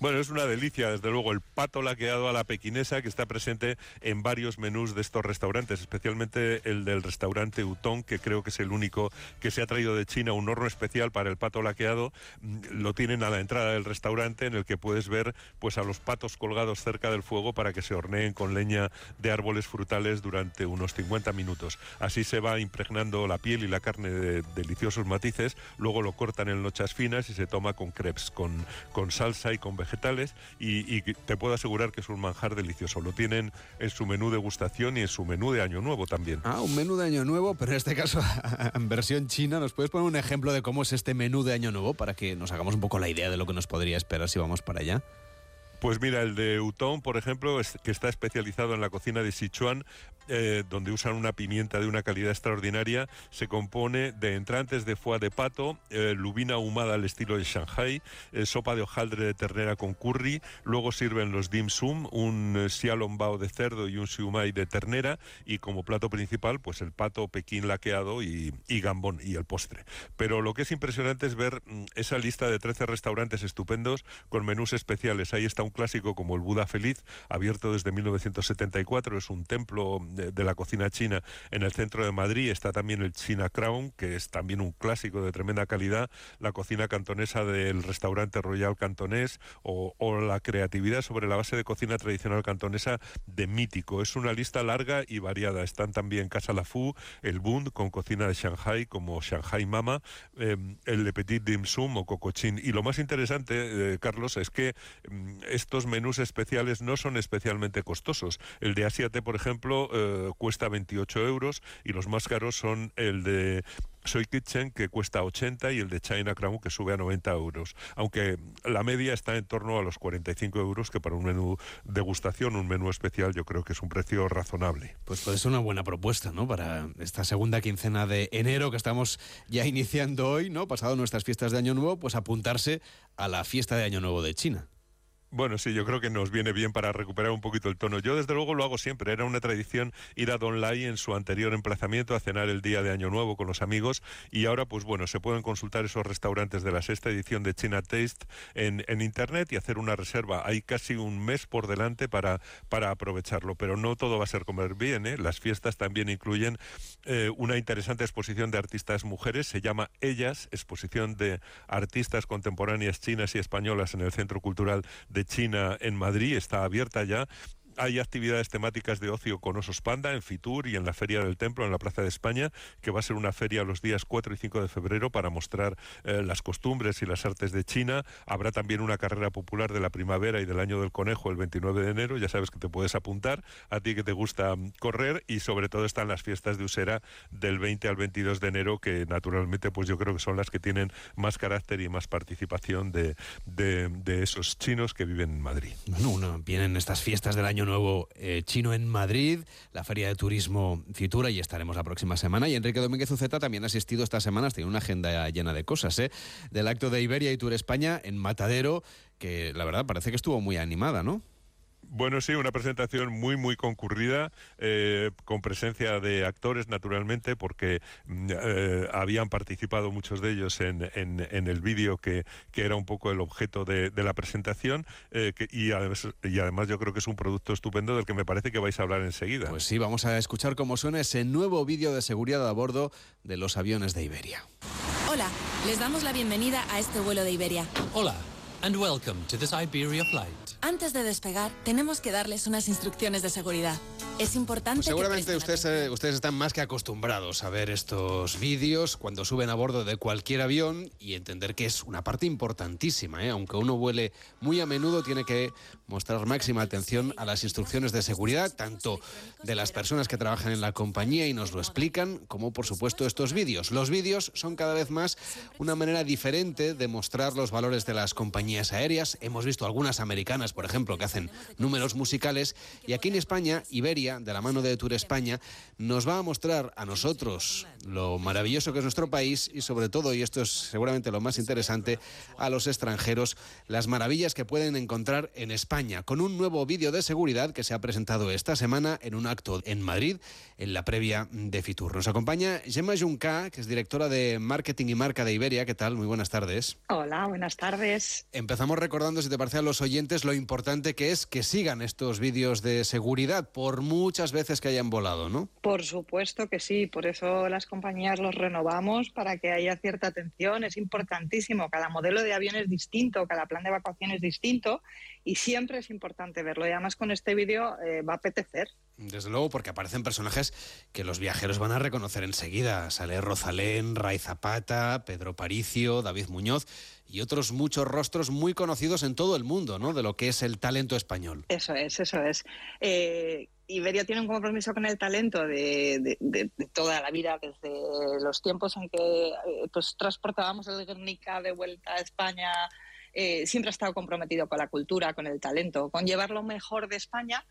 Bueno, es una delicia, desde luego, el pato laqueado a la pequinesa que está presente en varios menús de estos restaurantes, especialmente el del restaurante Utong, que creo que es el único que se ha traído de China un horno especial para el pato laqueado. Mm, lo tienen a la entrada del restaurante en el que puedes ver pues a los patos colgados cerca del fuego para que se horneen con leña de árboles frutales durante unos 50 minutos. Así se va impregnando la piel y la carne de deliciosos matices, luego lo cortan en lochas finas y se toma con crepes, con, con salsa y con vegetales y, y, te puedo asegurar que es un manjar delicioso. Lo tienen en su menú de gustación y en su menú de Año Nuevo también. Ah, un menú de Año Nuevo, pero en este caso en versión china. ¿Nos puedes poner un ejemplo de cómo es este menú de Año Nuevo para que nos hagamos un poco la idea de lo que nos podría esperar si vamos para allá? Pues mira, el de Utong, por ejemplo, es, que está especializado en la cocina de Sichuan, eh, donde usan una pimienta de una calidad extraordinaria, se compone de entrantes de foie de pato, eh, lubina ahumada al estilo de Shanghai, eh, sopa de hojaldre de ternera con curry, luego sirven los dim sum, un xiaolongbao de cerdo y un siumai de ternera, y como plato principal, pues el pato pekín laqueado y, y gambón y el postre. Pero lo que es impresionante es ver mm, esa lista de 13 restaurantes estupendos con menús especiales. Ahí está un clásico como el Buda Feliz, abierto desde 1974, es un templo de, la cocina china en el centro de Madrid. Está también el China Crown, que es también un clásico de tremenda calidad, la cocina cantonesa del restaurante Royal Cantonés o, la creatividad sobre la base de cocina tradicional cantonesa de Mítico. Es una lista larga y variada. Están también Casa La Fu, el Bund con cocina de Shanghai como Shanghai Mama, eh, el Le Petit Dim Sum o Cocochin. Y lo más interesante, eh, Carlos, es que eh, estos menús especiales no son especialmente costosos. El de Asiate, por ejemplo, eh, cuesta 28 euros y los más caros son el de Soy Kitchen, que cuesta 80, y el de China Crown, que sube a 90 euros. Aunque la media está en torno a los 45 euros, que para un menú degustación, un menú especial, yo creo que es un precio razonable. Pues puede ser una buena propuesta, ¿no? Para esta segunda quincena de enero que estamos ya iniciando hoy, ¿no? Pasado nuestras fiestas de Año Nuevo, pues apuntarse a la fiesta de Año Nuevo de China. Bueno, sí, yo creo que nos viene bien para recuperar un poquito el tono. Yo, desde luego, lo hago siempre. Era una tradición ir a Don Lai en su anterior emplazamiento a cenar el día de Año Nuevo con los amigos. Y ahora, pues bueno, se pueden consultar esos restaurantes de la sexta edición de China Taste en, en Internet y hacer una reserva. Hay casi un mes por delante para, para aprovecharlo. Pero no todo va a ser comer bien. ¿eh? Las fiestas también incluyen eh, una interesante exposición de artistas mujeres. Se llama Ellas, exposición de artistas contemporáneas chinas y españolas en el Centro Cultural de China en Madrid, está abierta ya hay actividades temáticas de ocio con osos panda en Fitur y en la Feria del Templo en la Plaza de España, que va a ser una feria los días 4 y 5 de febrero para mostrar eh, las costumbres y las artes de China. Habrá también una carrera popular de la primavera y del año del conejo el 29 de enero, ya sabes que te puedes apuntar, a ti que te gusta mm, correr y sobre todo están las fiestas de Usera del 20 al 22 de enero, que naturalmente pues yo creo que son las que tienen más carácter y más participación de, de, esos chinos que viven en Madrid. Bueno, vienen estas fiestas del Año Nuevo eh, chino en Madrid, la Feria de Turismo Fitura y estaremos la próxima semana. Y Enrique Domínguez Uceta también ha asistido estas semanas, tiene una agenda llena de cosas, ¿eh? del acto de Iberia y Tour España en Matadero, que la verdad parece que estuvo muy animada, ¿no? Bueno, sí, una presentación muy, muy concurrida, eh, con presencia de actores, naturalmente, porque mm, eh, habían participado muchos de ellos en, en, el vídeo que, que, era un poco el objeto de, la presentación, eh, y, además, y además yo creo que es un producto estupendo del que me parece que vais a hablar enseguida. Pues sí, vamos a escuchar cómo suena ese nuevo vídeo de seguridad a bordo de los aviones de Iberia. Hola, les damos la bienvenida a este vuelo de Iberia. Hola, and welcome to this Iberia flight. Antes de despegar, tenemos que darles unas instrucciones de seguridad. Es importante. Pues seguramente ustedes, eh, ustedes están más que acostumbrados a ver estos vídeos cuando suben a bordo de cualquier avión y entender que es una parte importantísima. ¿eh? Aunque uno vuele muy a menudo, tiene que mostrar máxima atención a las instrucciones de seguridad, tanto de las personas que trabajan en la compañía y nos lo explican, como por supuesto estos vídeos. Los vídeos son cada vez más una manera diferente de mostrar los valores de las compañías aéreas. Hemos visto algunas americanas, por ejemplo, que hacen números musicales y aquí en España, Iberia de la mano de Tour España, nos va a mostrar a nosotros lo maravilloso que es nuestro país y sobre todo, y esto es seguramente lo más interesante, a los extranjeros, las maravillas que pueden encontrar en España, con un nuevo vídeo de seguridad que se ha presentado esta semana en un acto en Madrid, en la previa de Fitur. Nos acompaña Gemma Junca, que es directora de Marketing y Marca de Iberia. ¿Qué tal? Muy buenas tardes. Hola, buenas tardes. Empezamos recordando, si te parece a los oyentes, lo importante que es que sigan estos vídeos de seguridad por muchas veces que hayan volado, ¿no? Por supuesto que sí, por eso las compañías los renovamos para que haya cierta atención, es importantísimo, cada modelo de avión es distinto, cada plan de evacuación es distinto y siempre es importante verlo y además con este vídeo eh, va a apetecer. Desde luego, porque aparecen personajes que los viajeros van a reconocer enseguida. Sale Rosalén, Ray Zapata, Pedro Paricio, David Muñoz y otros muchos rostros muy conocidos en todo el mundo, ¿no? De lo que es el talento español. Eso es, eso es. Eh, Iberia tiene un compromiso con el talento de, toda la vida, desde los tiempos en que eh, pues, transportábamos el Guernica de vuelta a España. Eh, siempre ha estado comprometido con la cultura, con el talento, con llevar lo mejor de España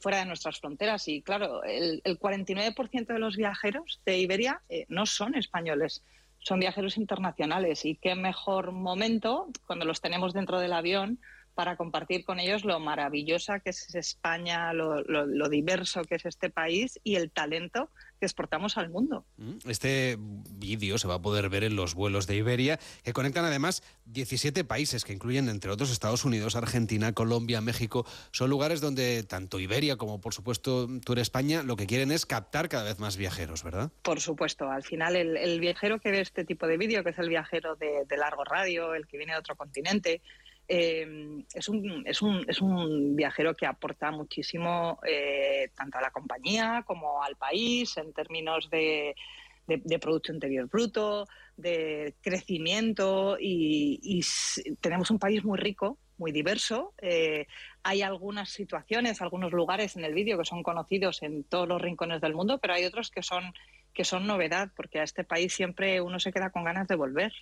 fuera de nuestras fronteras. Y claro, el, 49% de los viajeros de Iberia no son españoles, son viajeros internacionales. Y qué mejor momento cuando los tenemos dentro del avión para compartir con ellos lo maravillosa que es España, lo, diverso que es este país y el talento que exportamos al mundo. Mm, este vídeo se va a poder ver en los vuelos de Iberia, que conectan además 17 países, que incluyen entre otros Estados Unidos, Argentina, Colombia, México. Son lugares donde tanto Iberia como por supuesto Tour España lo que quieren es captar cada vez más viajeros, ¿verdad? Por supuesto. Al final el, viajero que ve este tipo de vídeo, que es el viajero de largo radio, el que viene de otro continente, eh, es, un, es, un, es, un, viajero que aporta muchísimo eh, tanto a la compañía como al país en términos de, de, Producto Interior Bruto, de crecimiento y, tenemos un país muy rico, muy diverso. Eh, hay algunas situaciones, algunos lugares en el vídeo que son conocidos en todos los rincones del mundo, pero hay otros que son, que son novedad, porque a este país siempre uno se queda con ganas de volver.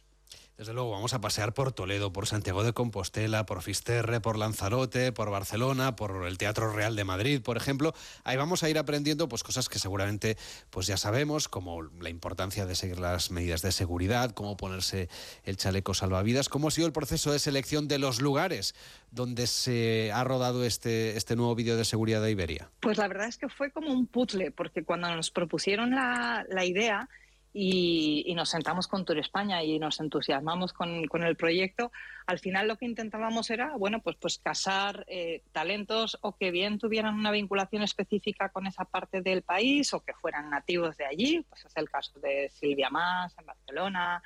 Desde luego, vamos a pasear por Toledo, por Santiago de Compostela, por Fisterre, por Lanzarote, por Barcelona, por el Teatro Real de Madrid, por ejemplo. Ahí vamos a ir aprendiendo pues cosas que seguramente pues ya sabemos, como la importancia de seguir las medidas de seguridad, cómo ponerse el chaleco salvavidas, cómo ha sido el proceso de selección de los lugares donde se ha rodado este, este nuevo vídeo de seguridad de Iberia. Pues la verdad es que fue como un puzzle, porque cuando nos propusieron la, la idea, y, nos sentamos con Tour España y nos entusiasmamos con, con, el proyecto. Al final lo que intentábamos era, bueno, pues, pues casar eh, talentos o que bien tuvieran una vinculación específica con esa parte del país o que fueran nativos de allí, pues es el caso de Silvia Más en Barcelona,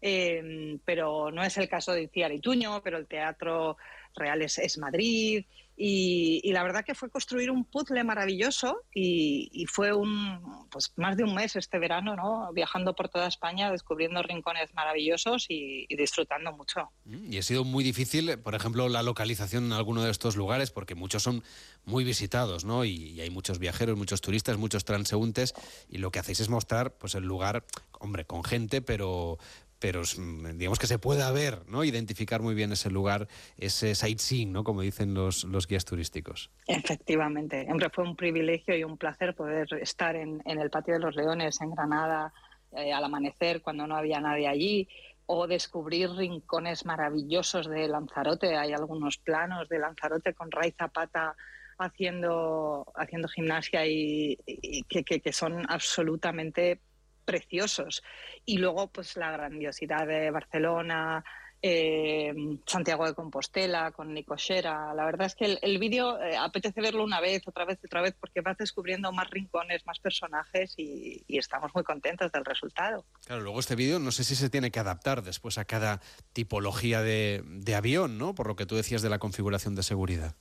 eh, pero no es el caso de Iciar y Tuño, pero el Teatro Real es, es Madrid. Y, la verdad que fue construir un puzzle maravilloso y, fue un, pues más de un mes este verano, ¿no? Viajando por toda España, descubriendo rincones maravillosos y, y disfrutando mucho. Y ha sido muy difícil, por ejemplo, la localización en alguno de estos lugares, porque muchos son muy visitados, ¿no? Y, y hay muchos viajeros, muchos turistas, muchos transeúntes, y lo que hacéis es mostrar, pues, el lugar, hombre, con gente, pero pero mm, digamos que se pueda ver, ¿no? Identificar muy bien ese lugar, ese sightseeing, ¿no? Como dicen los, los guías turísticos. Efectivamente, hombre, fue un privilegio y un placer poder estar en, en el Patio de los Leones, en Granada, eh, al amanecer, cuando no había nadie allí, o descubrir rincones maravillosos de Lanzarote. Hay algunos planos de Lanzarote con Ray Zapata haciendo, haciendo gimnasia y, y que, que, que son absolutamente preciosos. Y luego, pues la grandiosidad de Barcelona, eh, Santiago de Compostela, con Nico Xera. La verdad es que el, el vídeo eh, apetece verlo una vez, otra vez, otra vez, porque vas descubriendo más rincones, más personajes y, y estamos muy contentos del resultado. Claro, luego este vídeo no sé si se tiene que adaptar después a cada tipología de, de avión, ¿no? Por lo que tú decías de la configuración de seguridad.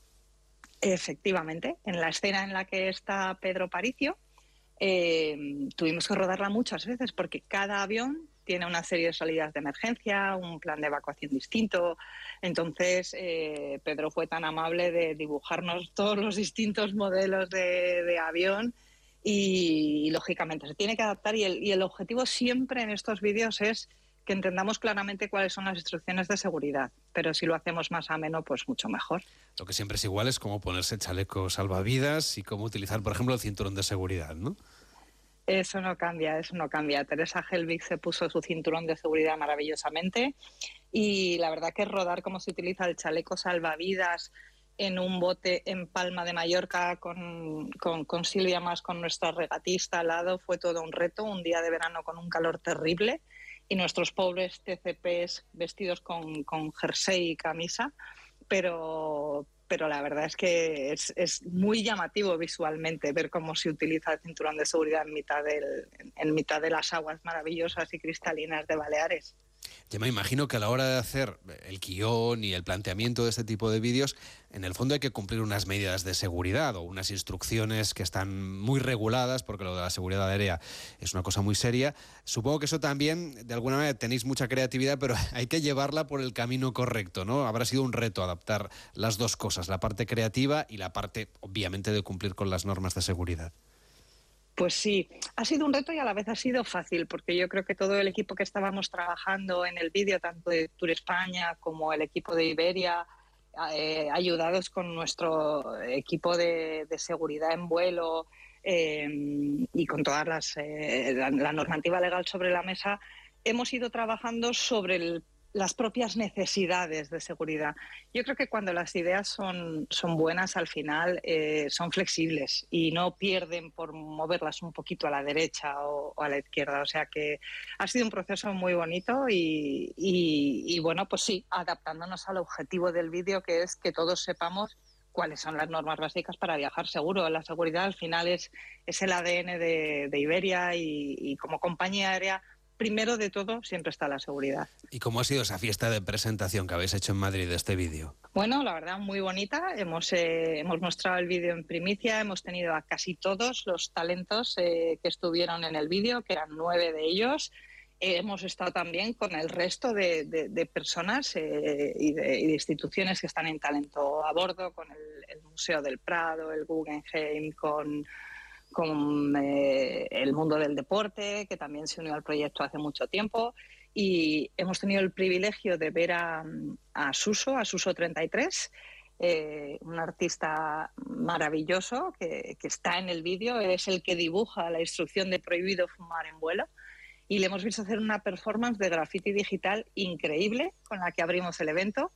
Efectivamente, en la escena en la que está Pedro Paricio, eh, tuvimos que rodarla muchas veces porque cada avión tiene una serie de salidas de emergencia, un plan de evacuación distinto. Entonces, eh, Pedro fue tan amable de dibujarnos todos los distintos modelos de, avión y, lógicamente, se tiene que adaptar y el objetivo siempre en estos vídeos es que entendamos claramente cuáles son las instrucciones de seguridad, pero si lo hacemos más ameno, pues mucho mejor. Lo que siempre es igual es cómo ponerse chaleco salvavidas y cómo utilizar, por ejemplo, el cinturón de seguridad, ¿no? Eso no cambia, eso no cambia. Teresa Helvig se puso su cinturón de seguridad maravillosamente y la verdad que rodar cómo se utiliza el chaleco salvavidas en un bote en Palma de Mallorca con, con, con Silvia más, con nuestra regatista al lado, fue todo un reto, un día de verano con un calor terrible y nuestros pobres TCPs vestidos con, con jersey y camisa, pero, pero la verdad es que es, es, muy llamativo visualmente ver cómo se utiliza el cinturón de seguridad en mitad, del, en mitad de las aguas maravillosas y cristalinas de Baleares. Yo me imagino que a la hora de hacer el guion y el planteamiento de este tipo de vídeos, en el fondo hay que cumplir unas medidas de seguridad o unas instrucciones que están muy reguladas, porque lo de la seguridad aérea es una cosa muy seria. Supongo que eso también, de alguna manera, tenéis mucha creatividad, pero hay que llevarla por el camino correcto, ¿no? Habrá sido un reto adaptar las dos cosas, la parte creativa y la parte, obviamente, de cumplir con las normas de seguridad. Pues sí, ha sido un reto y a la vez ha sido fácil, porque yo creo que todo el equipo que estábamos trabajando en el vídeo, tanto de Tour España como el equipo de Iberia, eh, ayudados con nuestro equipo de, seguridad en vuelo eh, y con toda eh, la normativa legal sobre la mesa, hemos ido trabajando sobre el las propias necesidades de seguridad. Yo creo que cuando las ideas son, son buenas, al final eh, son flexibles y no pierden por moverlas un poquito a la derecha o, a la izquierda. O sea que ha sido un proceso muy bonito y, y, bueno, pues sí, adaptándonos al objetivo del vídeo, que es que todos sepamos cuáles son las normas básicas para viajar seguro. La seguridad al final es, es el ADN de, de Iberia y, y como compañía aérea primero de todo siempre está la seguridad. ¿Y cómo ha sido esa fiesta de presentación que habéis hecho en Madrid de este vídeo? Bueno, la verdad, muy bonita. Hemos, eh, hemos mostrado el vídeo en primicia, hemos tenido a casi todos los talentos eh, que estuvieron en el vídeo, que eran nueve de ellos. Eh, hemos estado también con el resto de, de, de personas eh, y, de, y, de, instituciones que están en talento a bordo, con el, el Museo del Prado, el Guggenheim, con con eh, el mundo del deporte, que también se unió al proyecto hace mucho tiempo. Y hemos tenido el privilegio de ver a, a Suso, a Suso 33, eh, un artista maravilloso que, que está en el vídeo, es el que dibuja la instrucción de prohibido fumar en vuelo. Y le hemos visto hacer una performance de graffiti digital increíble con la que abrimos el evento.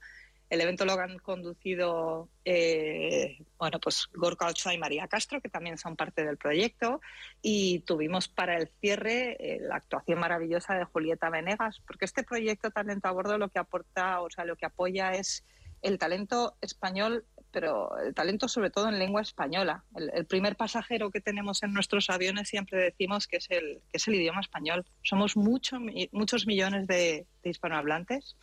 El evento lo han conducido eh, bueno, pues Gorka Ochoa y María Castro, que también son parte del proyecto, y tuvimos para el cierre eh, la actuación maravillosa de Julieta Venegas, porque este proyecto Talento a Bordo lo que aporta, o sea, lo que apoya es el talento español pero el talento sobre todo en lengua española. El, primer pasajero que tenemos en nuestros aviones siempre decimos que es el, que es el idioma español. Somos mucho, muchos millones de, hispanohablantes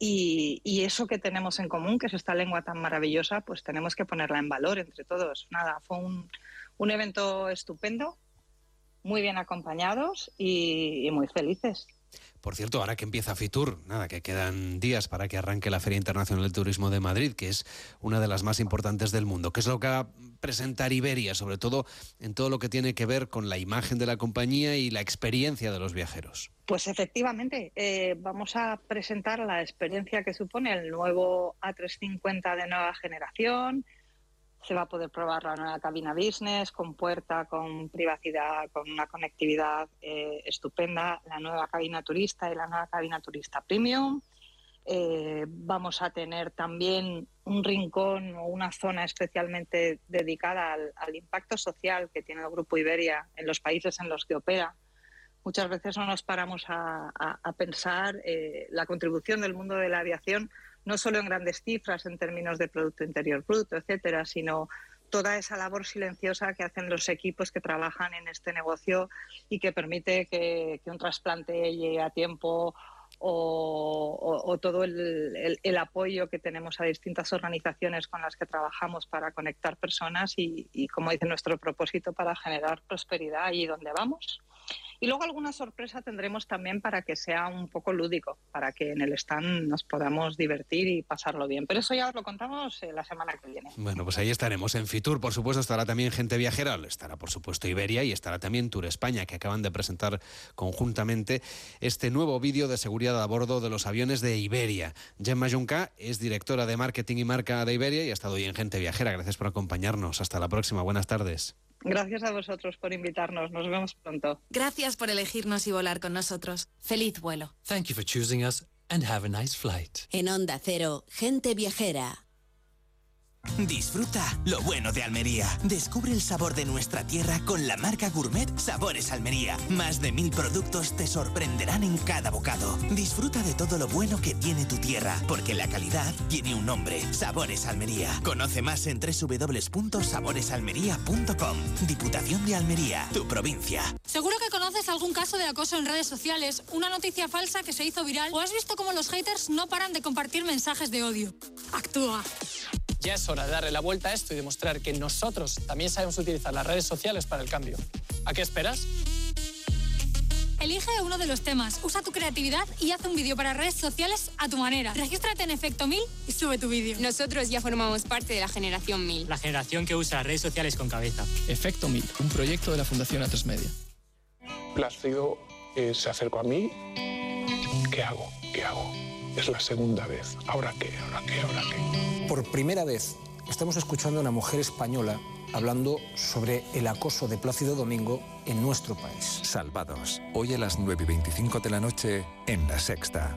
y, y, eso que tenemos en común, que es esta lengua tan maravillosa, pues tenemos que ponerla en valor entre todos. Nada, fue un, un evento estupendo, muy bien acompañados y muy felices. Por cierto, ahora que empieza Fitur, nada, que quedan días para que arranque la Feria Internacional del Turismo de Madrid, que es una de las más importantes del mundo. ¿Qué es lo que va a presentar Iberia, sobre todo en todo lo que tiene que ver con la imagen de la compañía y la experiencia de los viajeros? Pues efectivamente, eh, vamos a presentar la experiencia que supone el nuevo A350 de nueva generación, se va a poder probar la nueva cabina business con puerta, con privacidad, con una conectividad eh, estupenda, la nueva cabina turista y la nueva cabina turista premium. Eh, vamos a tener también un rincón o una zona especialmente dedicada al, impacto social que tiene el Grupo Iberia en los países en los que opera. Muchas veces no nos paramos a, pensar eh, la contribución del mundo de la aviación no solo en grandes cifras en términos de Producto Interior Bruto, etcétera, sino toda esa labor silenciosa que hacen los equipos que trabajan en este negocio y que permite que, un trasplante llegue a tiempo o, todo el, apoyo que tenemos a distintas organizaciones con las que trabajamos para conectar personas y, y como dice nuestro propósito, para generar prosperidad allí donde vamos. Y luego alguna sorpresa tendremos también para que sea un poco lúdico, para que en el stand nos podamos divertir y pasarlo bien. Pero eso ya os lo contamos eh, la semana que viene. Bueno, pues ahí estaremos. En Fitur, por supuesto, estará también Gente Viajera, estará por supuesto Iberia y estará también Tour España, que acaban de presentar conjuntamente este nuevo vídeo de seguridad a bordo de los aviones de Iberia. Gemma Junca es directora de marketing y marca de Iberia y ha estado hoy en Gente Viajera. Gracias por acompañarnos. Hasta la próxima. Buenas tardes. Gracias a vosotros por invitarnos. Nos vemos pronto. Gracias por elegirnos y volar con nosotros. Feliz vuelo. Thank you for choosing us and have a nice flight. En Onda Cero, gente viajera. Disfruta lo bueno de Almería. Descubre el sabor de nuestra tierra con la marca Gourmet Sabores Almería. Más de mil productos te sorprenderán en cada bocado. Disfruta de todo lo bueno que tiene tu tierra, porque la calidad tiene un nombre. Sabores Almería. Conoce más en www.saboresalmería.com. Diputación de Almería, tu provincia. Seguro que conoces algún caso de acoso en redes sociales, una noticia falsa que se hizo viral o has visto cómo los haters no paran de compartir mensajes de odio. Actúa. Ya hora de darle la vuelta a esto y demostrar que nosotros también sabemos utilizar las redes sociales para el cambio. ¿A qué esperas? Elige uno de los temas, usa tu creatividad y haz un vídeo para redes sociales a tu manera. Regístrate en Efecto 1000 y sube tu vídeo. Nosotros ya formamos parte de la generación 1000. La generación que usa las redes sociales con cabeza. Efecto 1000, un proyecto de la Fundación A3 Media. Plácido eh, se acercó a mí. ¿Qué hago? ¿Qué hago? Es la segunda vez. ¿Ahora qué? ¿Ahora qué? ¿Ahora qué? Por primera vez estamos escuchando a una mujer española hablando sobre el acoso de Plácido Domingo en nuestro país. Salvados. Hoy a las 9 y 25 de la noche en La Sexta.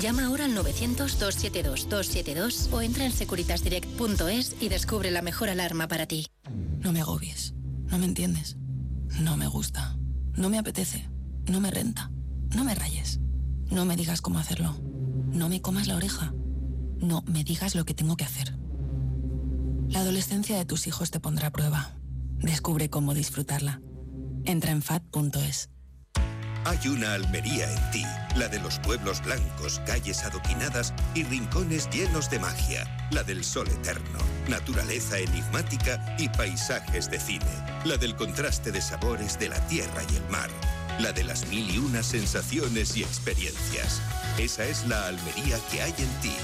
Llama ahora al 900-272-272 o entra en securitasdirect.es y descubre la mejor alarma para ti. No me agobies. No me entiendes. No me gusta. No me apetece. No me renta. No me rayes. No me digas cómo hacerlo. No me comas la oreja. No me digas lo que tengo que hacer. La adolescencia de tus hijos te pondrá a prueba. Descubre cómo disfrutarla. Entra en fat.es. Hay una Almería en ti, la de los pueblos blancos, calles adoquinadas y rincones llenos de magia, la del sol eterno, naturaleza enigmática y paisajes de cine, la del contraste de sabores de la tierra y el mar, la de las mil y unas sensaciones y experiencias. Esa es la Almería que hay en ti,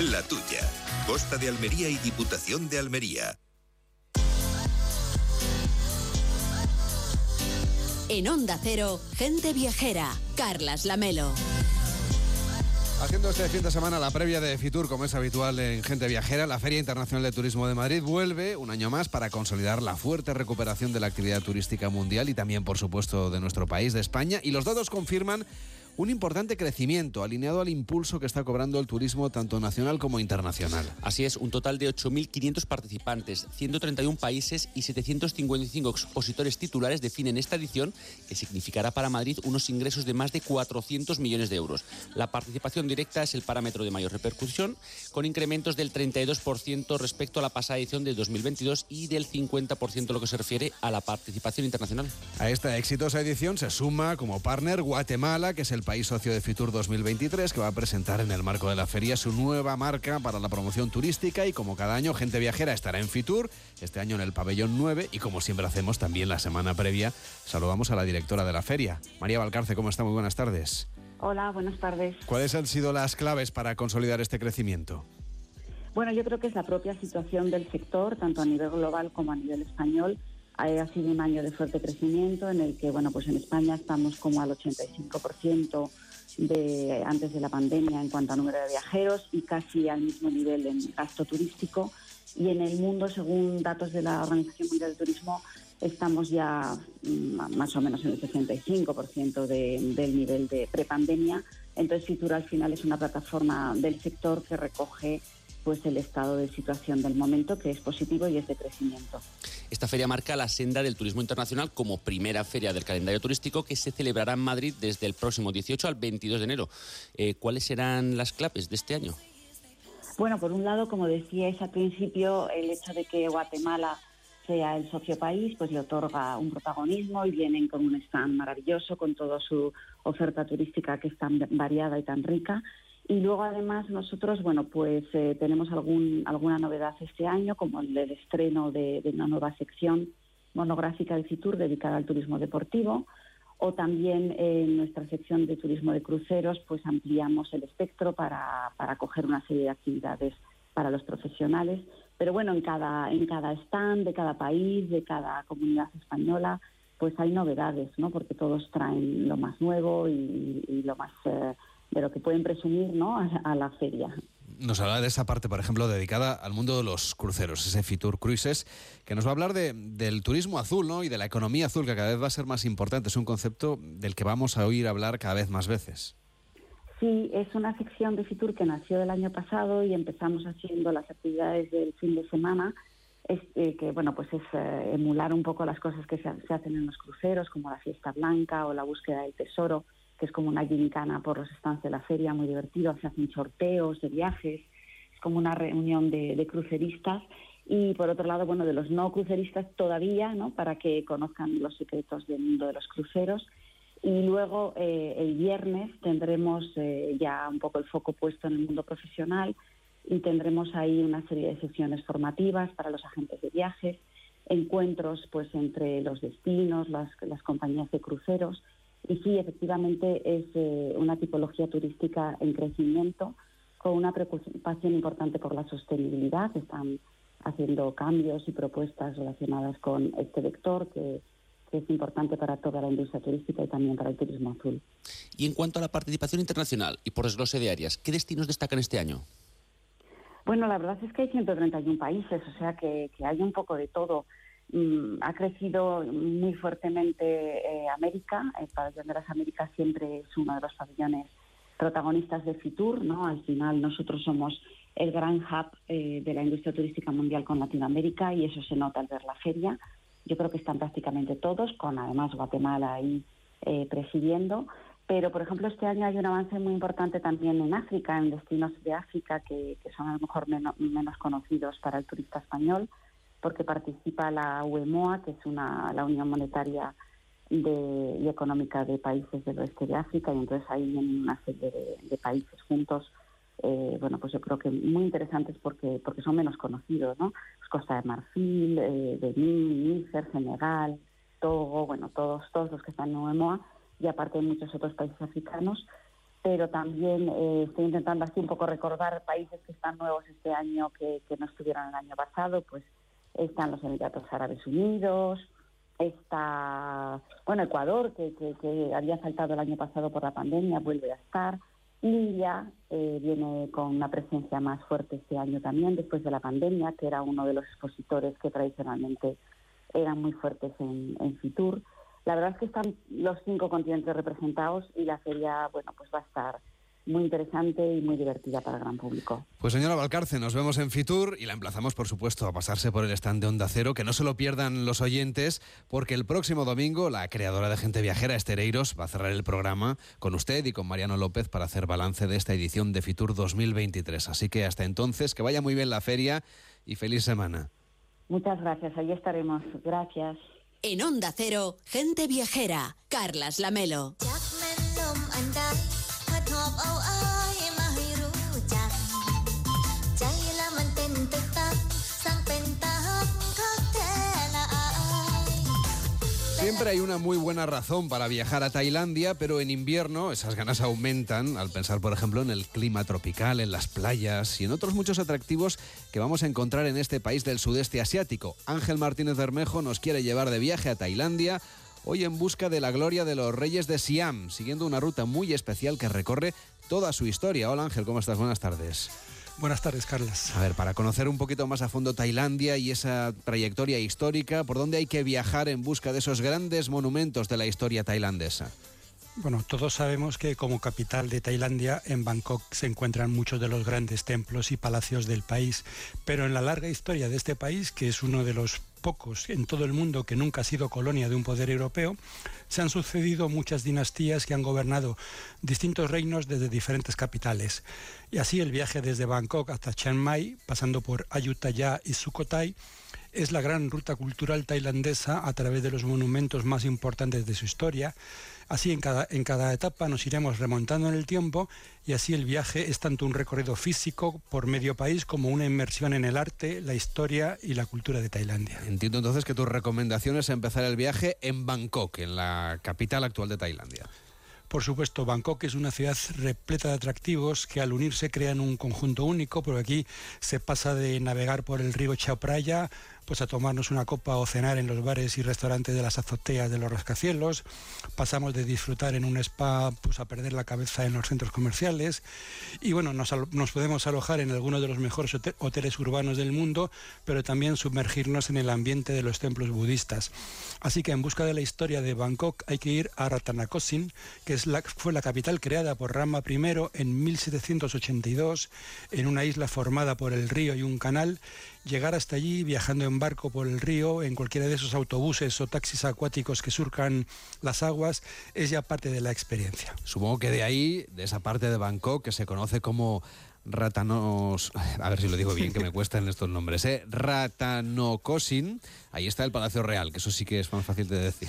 la tuya. Costa de Almería y Diputación de Almería. En Onda Cero, gente viajera, Carlas Lamelo. Haciendo este fin de semana la previa de Fitur, como es habitual en Gente Viajera, la Feria Internacional de Turismo de Madrid vuelve un año más para consolidar la fuerte recuperación de la actividad turística mundial y también, por supuesto, de nuestro país, de España. Y los datos confirman un importante crecimiento alineado al impulso que está cobrando el turismo tanto nacional como internacional. Así es, un total de 8.500 participantes, 131 países y 755 expositores titulares definen esta edición, que significará para Madrid unos ingresos de más de 400 millones de euros. La participación directa es el parámetro de mayor repercusión, con incrementos del 32% respecto a la pasada edición de 2022 y del 50% lo que se refiere a la participación internacional. A esta exitosa edición se suma como partner Guatemala, que es el país socio de Fitur 2023, que va a presentar en el marco de la feria su nueva marca para la promoción turística y como cada año Gente Viajera estará en Fitur, este año en el pabellón 9 y como siempre hacemos también la semana previa, saludamos a la directora de la feria. María Valcarce, ¿cómo está? Muy buenas tardes. Hola, buenas tardes. ¿Cuáles han sido las claves para consolidar este crecimiento? Bueno, yo creo que es la propia situación del sector, tanto a nivel global como a nivel español. Ha sido un año de fuerte crecimiento en el que, bueno, pues en España estamos como al 85% de antes de la pandemia en cuanto a número de viajeros y casi al mismo nivel en gasto turístico. Y en el mundo, según datos de la Organización Mundial del Turismo, estamos ya mm, más o menos en el 65% del nivel de prepandemia. Entonces, Fitura al final es una plataforma del sector que recoge pues el estado de situación del momento, que es positivo y es de crecimiento. Esta feria marca la senda del turismo internacional como primera feria del calendario turístico que se celebrará en Madrid desde el próximo 18 al 22 de enero. Eh, ¿Cuáles serán las claves de este año? Bueno, por un lado, como decíais al principio, el hecho de que Guatemala sea el socio país, pues le otorga un protagonismo y vienen con un stand maravilloso, con toda su oferta turística que es tan variada y tan rica. Y luego además nosotros, bueno, pues eh, tenemos algún, alguna novedad este año, como el, estreno de, una nueva sección monográfica de Fitur dedicada al turismo deportivo, o también en nuestra sección de turismo de cruceros, pues ampliamos el espectro para, para coger una serie de actividades para los profesionales. Pero bueno, en cada, en cada stand de cada país, de cada comunidad española, pues hay novedades, ¿no? Porque todos traen lo más nuevo y, lo más eh, de lo que pueden presumir ¿no? a, la feria. Nos habla de esa parte, por ejemplo, dedicada al mundo de los cruceros, ese Fitur Cruises, que nos va a hablar de, del turismo azul ¿no? y de la economía azul, que cada vez va a ser más importante. Es un concepto del que vamos a oír hablar cada vez más veces. Sí, es una sección de Fitur que nació el año pasado y empezamos haciendo las actividades del fin de semana, es, eh, que bueno, pues es eh, emular un poco las cosas que se, se hacen en los cruceros, como la fiesta blanca o la búsqueda del tesoro que es como una gincana por los stands de la feria, muy divertido, se hacen sorteos de viajes, es como una reunión de, cruceristas y por otro lado, bueno, de los no cruceristas todavía, ¿no? Para que conozcan los secretos del mundo de los cruceros. Y luego eh, el viernes tendremos eh, ya un poco el foco puesto en el mundo profesional y tendremos ahí una serie de sesiones formativas para los agentes de viajes, encuentros pues entre los destinos, las, las compañías de cruceros y sí, efectivamente es eh, una tipología turística en crecimiento con una preocupación importante por la sostenibilidad. Están haciendo cambios y propuestas relacionadas con este vector que, es importante para toda la industria turística y también para el turismo azul. Y en cuanto a la participación internacional y por desglose de áreas, ¿qué destinos destacan este año? Bueno, la verdad es que hay 131 países, o sea que hay un poco de todo. Mm, ha crecido muy fuertemente eh, América. El pabellón de las Américas siempre es uno de los pabellones protagonistas de Fitur. ¿no? Al final nosotros somos el gran hub eh, de la industria turística mundial con Latinoamérica y eso se nota al ver la feria. Yo creo que están prácticamente todos, con además Guatemala ahí eh, presidiendo. Pero, por ejemplo, este año hay un avance muy importante también en África, en destinos de África que, son a lo mejor menos conocidos para el turista español porque participa la UEMOA, que es una, la Unión Monetaria de, y Económica de Países del Oeste de África, y entonces en una serie de, países juntos, eh, bueno, pues yo creo que muy interesantes porque porque son menos conocidos, ¿no? Pues Costa de Marfil, eh, Benín, Níger, Senegal, Togo, bueno, todos, todos los que están en UEMOA, y aparte de muchos otros países africanos, pero también eh, estoy intentando así un poco recordar países que están nuevos este año que, que no estuvieron el año pasado, pues están los Emiratos Árabes Unidos, está, bueno, Ecuador, que, que, había saltado el año pasado por la pandemia, vuelve a estar, Lilia eh, viene con una presencia más fuerte este año también, después de la pandemia, que era uno de los expositores que tradicionalmente eran muy fuertes en, en Fitur. La verdad es que están los cinco continentes representados y la feria, bueno, pues va a estar muy interesante y muy divertida para el gran público. Pues señora Valcarce, nos vemos en Fitur y la emplazamos, por supuesto, a pasarse por el stand de Onda Cero, que no se lo pierdan los oyentes, porque el próximo domingo la creadora de Gente Viajera, Estereiros, va a cerrar el programa con usted y con Mariano López para hacer balance de esta edición de Fitur 2023. Así que hasta entonces, que vaya muy bien la feria y feliz semana. Muchas gracias, ahí estaremos. Gracias. En Onda Cero, Gente Viajera, Carlas Lamelo. Siempre hay una muy buena razón para viajar a Tailandia, pero en invierno esas ganas aumentan al pensar, por ejemplo, en el clima tropical, en las playas y en otros muchos atractivos que vamos a encontrar en este país del sudeste asiático. Ángel Martínez Bermejo nos quiere llevar de viaje a Tailandia, hoy en busca de la gloria de los reyes de Siam, siguiendo una ruta muy especial que recorre toda su historia. Hola Ángel, ¿cómo estás? Buenas tardes. Buenas tardes, Carlas. A ver, para conocer un poquito más a fondo Tailandia y esa trayectoria histórica, ¿por dónde hay que viajar en busca de esos grandes monumentos de la historia tailandesa? Bueno, todos sabemos que como capital de Tailandia, en Bangkok se encuentran muchos de los grandes templos y palacios del país, pero en la larga historia de este país, que es uno de los pocos en todo el mundo que nunca ha sido colonia de un poder europeo, se han sucedido muchas dinastías que han gobernado distintos reinos desde diferentes capitales. Y así el viaje desde Bangkok hasta Chiang Mai, pasando por Ayutthaya y Sukhothai, es la gran ruta cultural tailandesa a través de los monumentos más importantes de su historia. Así en cada, en cada etapa nos iremos remontando en el tiempo y así el viaje es tanto un recorrido físico por medio país como una inmersión en el arte, la historia y la cultura de Tailandia. Entiendo entonces que tu recomendación es empezar el viaje en Bangkok, en la capital actual de Tailandia. Por supuesto, Bangkok es una ciudad repleta de atractivos que al unirse crean un conjunto único, porque aquí se pasa de navegar por el río Chao Phraya pues a tomarnos una copa o cenar en los bares y restaurantes de las azoteas de los rascacielos, pasamos de disfrutar en un spa pues a perder la cabeza en los centros comerciales y bueno, nos, podemos alojar en algunos de los mejores hoteles urbanos del mundo, pero también sumergirnos en el ambiente de los templos budistas. Así que en busca de la historia de Bangkok hay que ir a Ratanakosin, que fue la capital creada por Rama I en 1782 en una isla formada por el río y un canal llegar hasta allí viajando en barco por el río, en cualquiera de esos autobuses o taxis acuáticos que surcan las aguas, es ya parte de la experiencia. Supongo que de ahí, de esa parte de Bangkok que se conoce como Ratanos, a ver si lo digo bien, que me cuestan estos nombres, ¿eh? Ratanokosin, ahí está el Palacio Real, que eso sí que es más fácil de decir.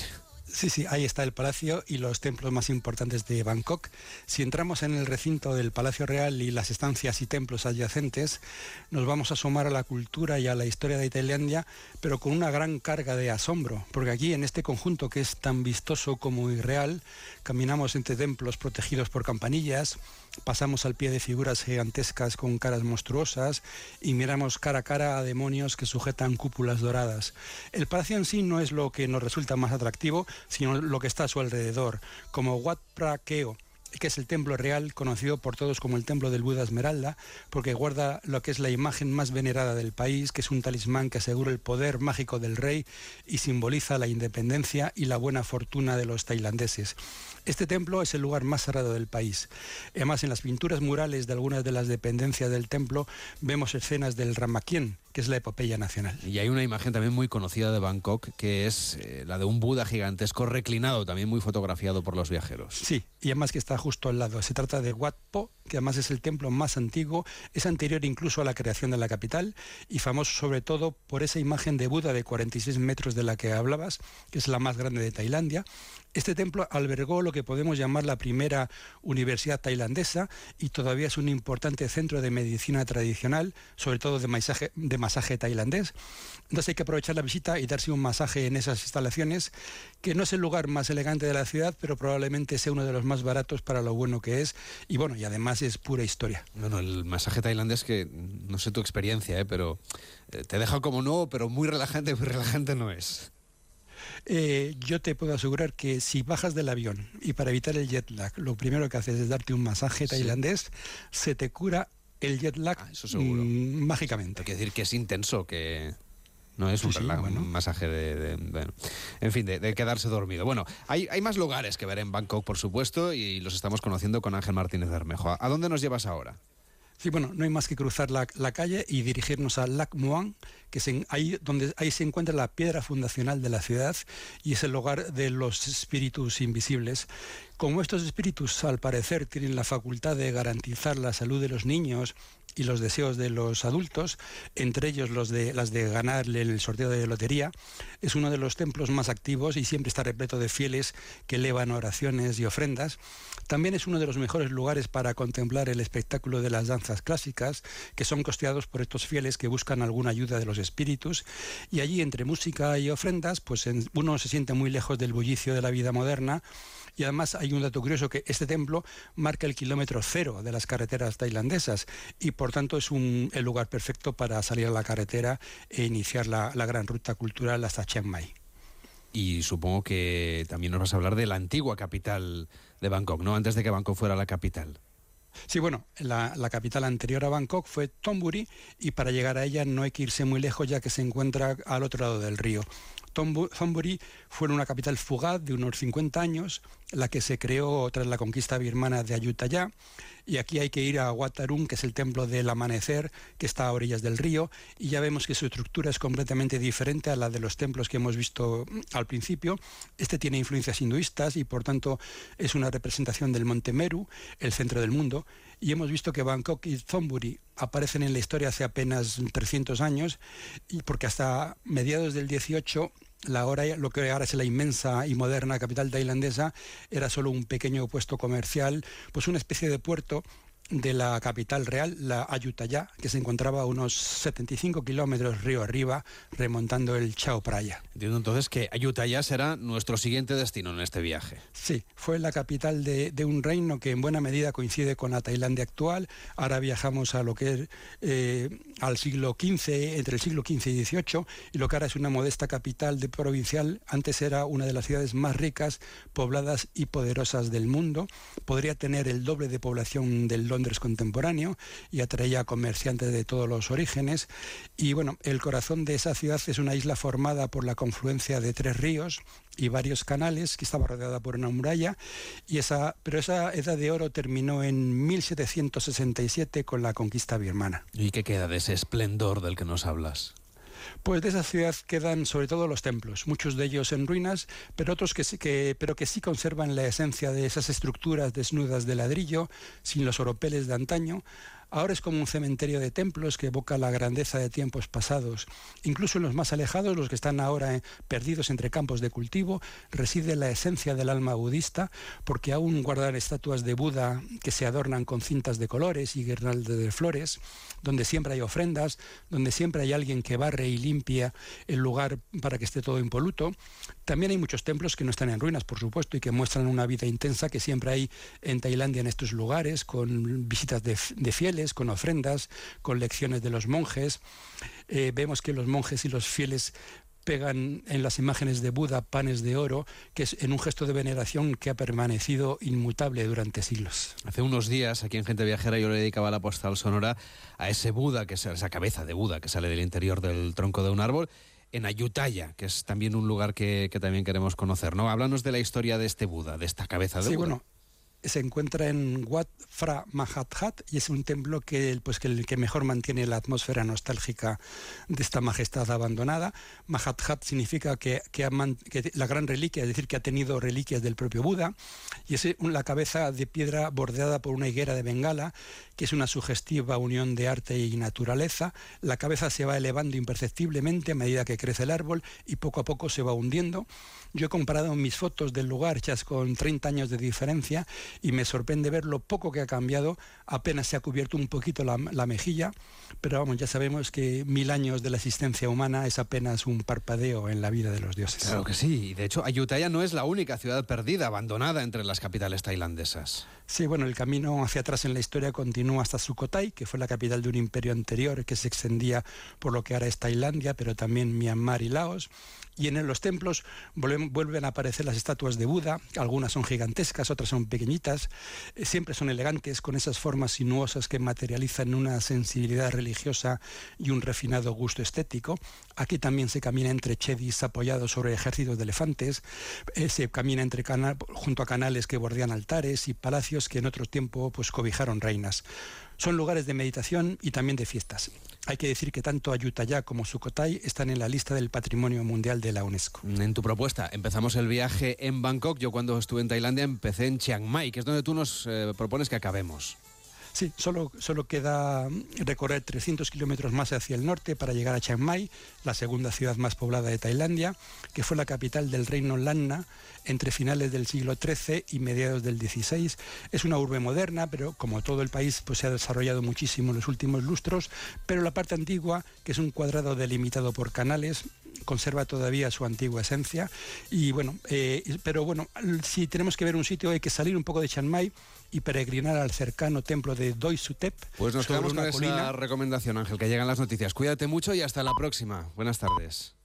Sí, sí, ahí está el palacio y los templos más importantes de Bangkok. Si entramos en el recinto del Palacio Real y las estancias y templos adyacentes, nos vamos a asomar a la cultura y a la historia de Tailandia, pero con una gran carga de asombro, porque aquí en este conjunto que es tan vistoso como irreal, caminamos entre templos protegidos por campanillas, pasamos al pie de figuras gigantescas con caras monstruosas y miramos cara a cara a demonios que sujetan cúpulas doradas. El palacio en sí no es lo que nos resulta más atractivo, sino lo que está a su alrededor, como Wat Pra Keo que es el templo real, conocido por todos como el templo del Buda Esmeralda, porque guarda lo que es la imagen más venerada del país, que es un talismán que asegura el poder mágico del rey y simboliza la independencia y la buena fortuna de los tailandeses. Este templo es el lugar más sagrado del país. Además, en las pinturas murales de algunas de las dependencias del templo vemos escenas del Ramakien, que es la epopeya nacional. Y hay una imagen también muy conocida de Bangkok, que es eh, la de un Buda gigantesco reclinado, también muy fotografiado por los viajeros. Sí, y además que está justo al lado. Se trata de Wat Po, que además es el templo más antiguo, es anterior incluso a la creación de la capital y famoso sobre todo por esa imagen de Buda de 46 metros de la que hablabas, que es la más grande de Tailandia. Este templo albergó lo que podemos llamar la primera universidad tailandesa y todavía es un importante centro de medicina tradicional, sobre todo de masaje, tailandés. Entonces hay que aprovechar la visita y darse un masaje en esas instalaciones, que no es el lugar más elegante de la ciudad, pero probablemente sea uno de los más baratos para lo bueno que es. Y bueno, y además es pura historia. Bueno, el masaje tailandés que no sé tu experiencia, ¿eh? pero eh, te deja como nuevo, pero muy relajante, muy relajante no es. Eh, yo te puedo asegurar que si bajas del avión y para evitar el jet lag, lo primero que haces es darte un masaje tailandés, se te cura el jet lag ah, eso seguro. Mm, mágicamente. Hay que decir que es intenso, que no es un, un masaje de, en fin, de, quedarse dormido. Bueno, hay, hay, más lugares que ver en Bangkok, por supuesto, y los estamos conociendo con Ángel Martínez Bermejo. ¿A dónde nos llevas ahora? Sí, bueno, no hay más que cruzar la, calle y dirigirnos a Lac Muang, que es ahí, donde, ahí se encuentra la piedra fundacional de la ciudad y es el hogar de los espíritus invisibles. Como estos espíritus, al parecer, tienen la facultad de garantizar la salud de los niños y los deseos de los adultos, entre ellos los de, las de ganar el sorteo de lotería, es uno de los templos más activos y siempre está repleto de fieles que elevan oraciones y ofrendas. También es uno de los mejores lugares para contemplar el espectáculo de las danzas clásicas, que son costeados por estos fieles que buscan alguna ayuda de los espíritus. Y allí, entre música y ofrendas, pues uno se siente muy lejos del bullicio de la vida moderna y además hay un dato curioso que este templo marca el kilómetro cero de las carreteras tailandesas y por tanto es un, el lugar perfecto para salir a la carretera e iniciar la, la gran ruta cultural hasta Chiang Mai. Y supongo que también nos vas a hablar de la antigua capital de Bangkok, ¿no? Antes de que Bangkok fuera la capital. Sí, bueno, la, la, capital anterior a Bangkok fue Thonburi y para llegar a ella no hay que irse muy lejos ya que se encuentra al otro lado del río. Thonburi fue una capital fugaz de unos 50 años, la que se creó tras la conquista birmana de Ayutthaya. Y aquí hay que ir a Watarun, que es el templo del amanecer, que está a orillas del río, y ya vemos que su estructura es completamente diferente a la de los templos que hemos visto mm, al principio. Este tiene influencias hinduistas y por tanto es una representación del monte Meru, el centro del mundo. Y hemos visto que Bangkok y Thonburi aparecen en la historia hace apenas 300 años, y porque hasta mediados del 18 la hora, lo que ahora es la inmensa y moderna capital tailandesa era solo un pequeño puesto comercial, pues una especie de puerto de la capital real, la Ayutthaya, que se encontraba a unos 75 kilómetros río arriba, remontando el Chao Praya. Entiendo entonces que Ayutthaya será nuestro siguiente destino en este viaje. Sí, fue la capital de, un reino que en buena medida coincide con la Tailandia actual. Ahora viajamos a lo que es eh, al siglo XV, entre el siglo XV y XVIII, y lo que ahora es una modesta capital de provincial, antes era una de las ciudades más ricas, pobladas y poderosas del mundo. Podría tener el doble de población del Londres contemporáneo y atraía comerciantes de todos los orígenes. Y bueno, el corazón de esa ciudad es una isla formada por la confluencia de tres ríos y varios canales que estaba rodeada por una muralla y esa pero esa edad de oro terminó en 1767 con la conquista birmana. ¿Y qué queda de ese esplendor del que nos hablas? Pues de esa ciudad quedan sobre todo los templos, muchos de ellos en ruinas, pero otros que que, pero que sí conservan la esencia de esas estructuras desnudas de ladrillo, sin los oropeles de antaño, Ahora es como un cementerio de templos que evoca la grandeza de tiempos pasados. Incluso en los más alejados, los que están ahora eh, perdidos entre campos de cultivo, reside la esencia del alma budista, porque aún guardan estatuas de Buda que se adornan con cintas de colores y guirnaldas de flores, donde siempre hay ofrendas, donde siempre hay alguien que barre y limpia el lugar para que esté todo impoluto. También hay muchos templos que no están en ruinas, por supuesto, y que muestran una vida intensa que siempre hay en Tailandia en estos lugares, con visitas de, fieles con ofrendas, con lecciones de los monjes. Eh, vemos que los monjes y los fieles pegan en las imágenes de Buda panes de oro, que es en un gesto de veneración que ha permanecido inmutable durante siglos. Hace unos días, aquí en Gente Viajera, yo le dedicaba la postal sonora a ese Buda, que es esa cabeza de Buda que sale del interior del tronco de un árbol, en Ayutthaya, que es también un lugar que, también queremos conocer. ¿no? Háblanos de la historia de este Buda, de esta cabeza de sí, Buda. Bueno, se encuentra en Wat Phra Mahathat y es un templo que, pues, que, que mejor mantiene la atmósfera nostálgica de esta majestad abandonada. Mahathat significa que, que, la gran reliquia, es decir, que ha tenido reliquias del propio Buda, y es la cabeza de piedra bordeada por una higuera de Bengala, que es una sugestiva unión de arte y naturaleza. La cabeza se va elevando imperceptiblemente a medida que crece el árbol y poco a poco se va hundiendo. Yo he comparado mis fotos del lugar hechas con 30 años de diferencia y me sorprende ver lo poco que ha cambiado. Apenas se ha cubierto un poquito la, mejilla, pero vamos, ya sabemos que mil años de la existencia humana es apenas un parpadeo en la vida de los dioses. Claro que sí. De hecho, Ayutthaya no es la única ciudad perdida, abandonada entre las capitales tailandesas. Sí, bueno, el camino hacia atrás en la historia continúa hasta Sukhothai, que fue la capital de un imperio anterior que se extendía por lo que ahora es Tailandia, pero también Myanmar y Laos. Y en los templos vuelven, a aparecer las estatuas de Buda, algunas son gigantescas, otras son pequeñitas, eh, siempre son elegantes, con esas formas sinuosas que materializan una sensibilidad religiosa y un refinado gusto estético. Aquí también se camina entre chedis apoyados sobre ejércitos de elefantes, eh, se camina entre junto a canales que bordean altares y palacios que en otro tiempo pues, cobijaron reinas. Son lugares de meditación y también de fiestas. Hay que decir que tanto Ayutthaya como Sukhothai están en la lista del Patrimonio Mundial de la UNESCO. En tu propuesta, empezamos el viaje en Bangkok. Yo cuando estuve en Tailandia empecé en Chiang Mai, que es donde tú nos eh, propones que acabemos. Sí, solo, solo queda recorrer 300 kilómetros más hacia el norte para llegar a Chiang Mai, la segunda ciudad más poblada de Tailandia, que fue la capital del reino Lanna entre finales del siglo XIII y mediados del XVI. Es una urbe moderna, pero como todo el país pues, se ha desarrollado muchísimo en los últimos lustros, pero la parte antigua, que es un cuadrado delimitado por canales, conserva todavía su antigua esencia. Y bueno, eh, pero bueno, si tenemos que ver un sitio hay que salir un poco de Chiang Mai y peregrinar al cercano templo de Doi Sutep. Pues nos quedamos con esa recomendación, Ángel, que llegan las noticias. Cuídate mucho y hasta la próxima. Buenas tardes.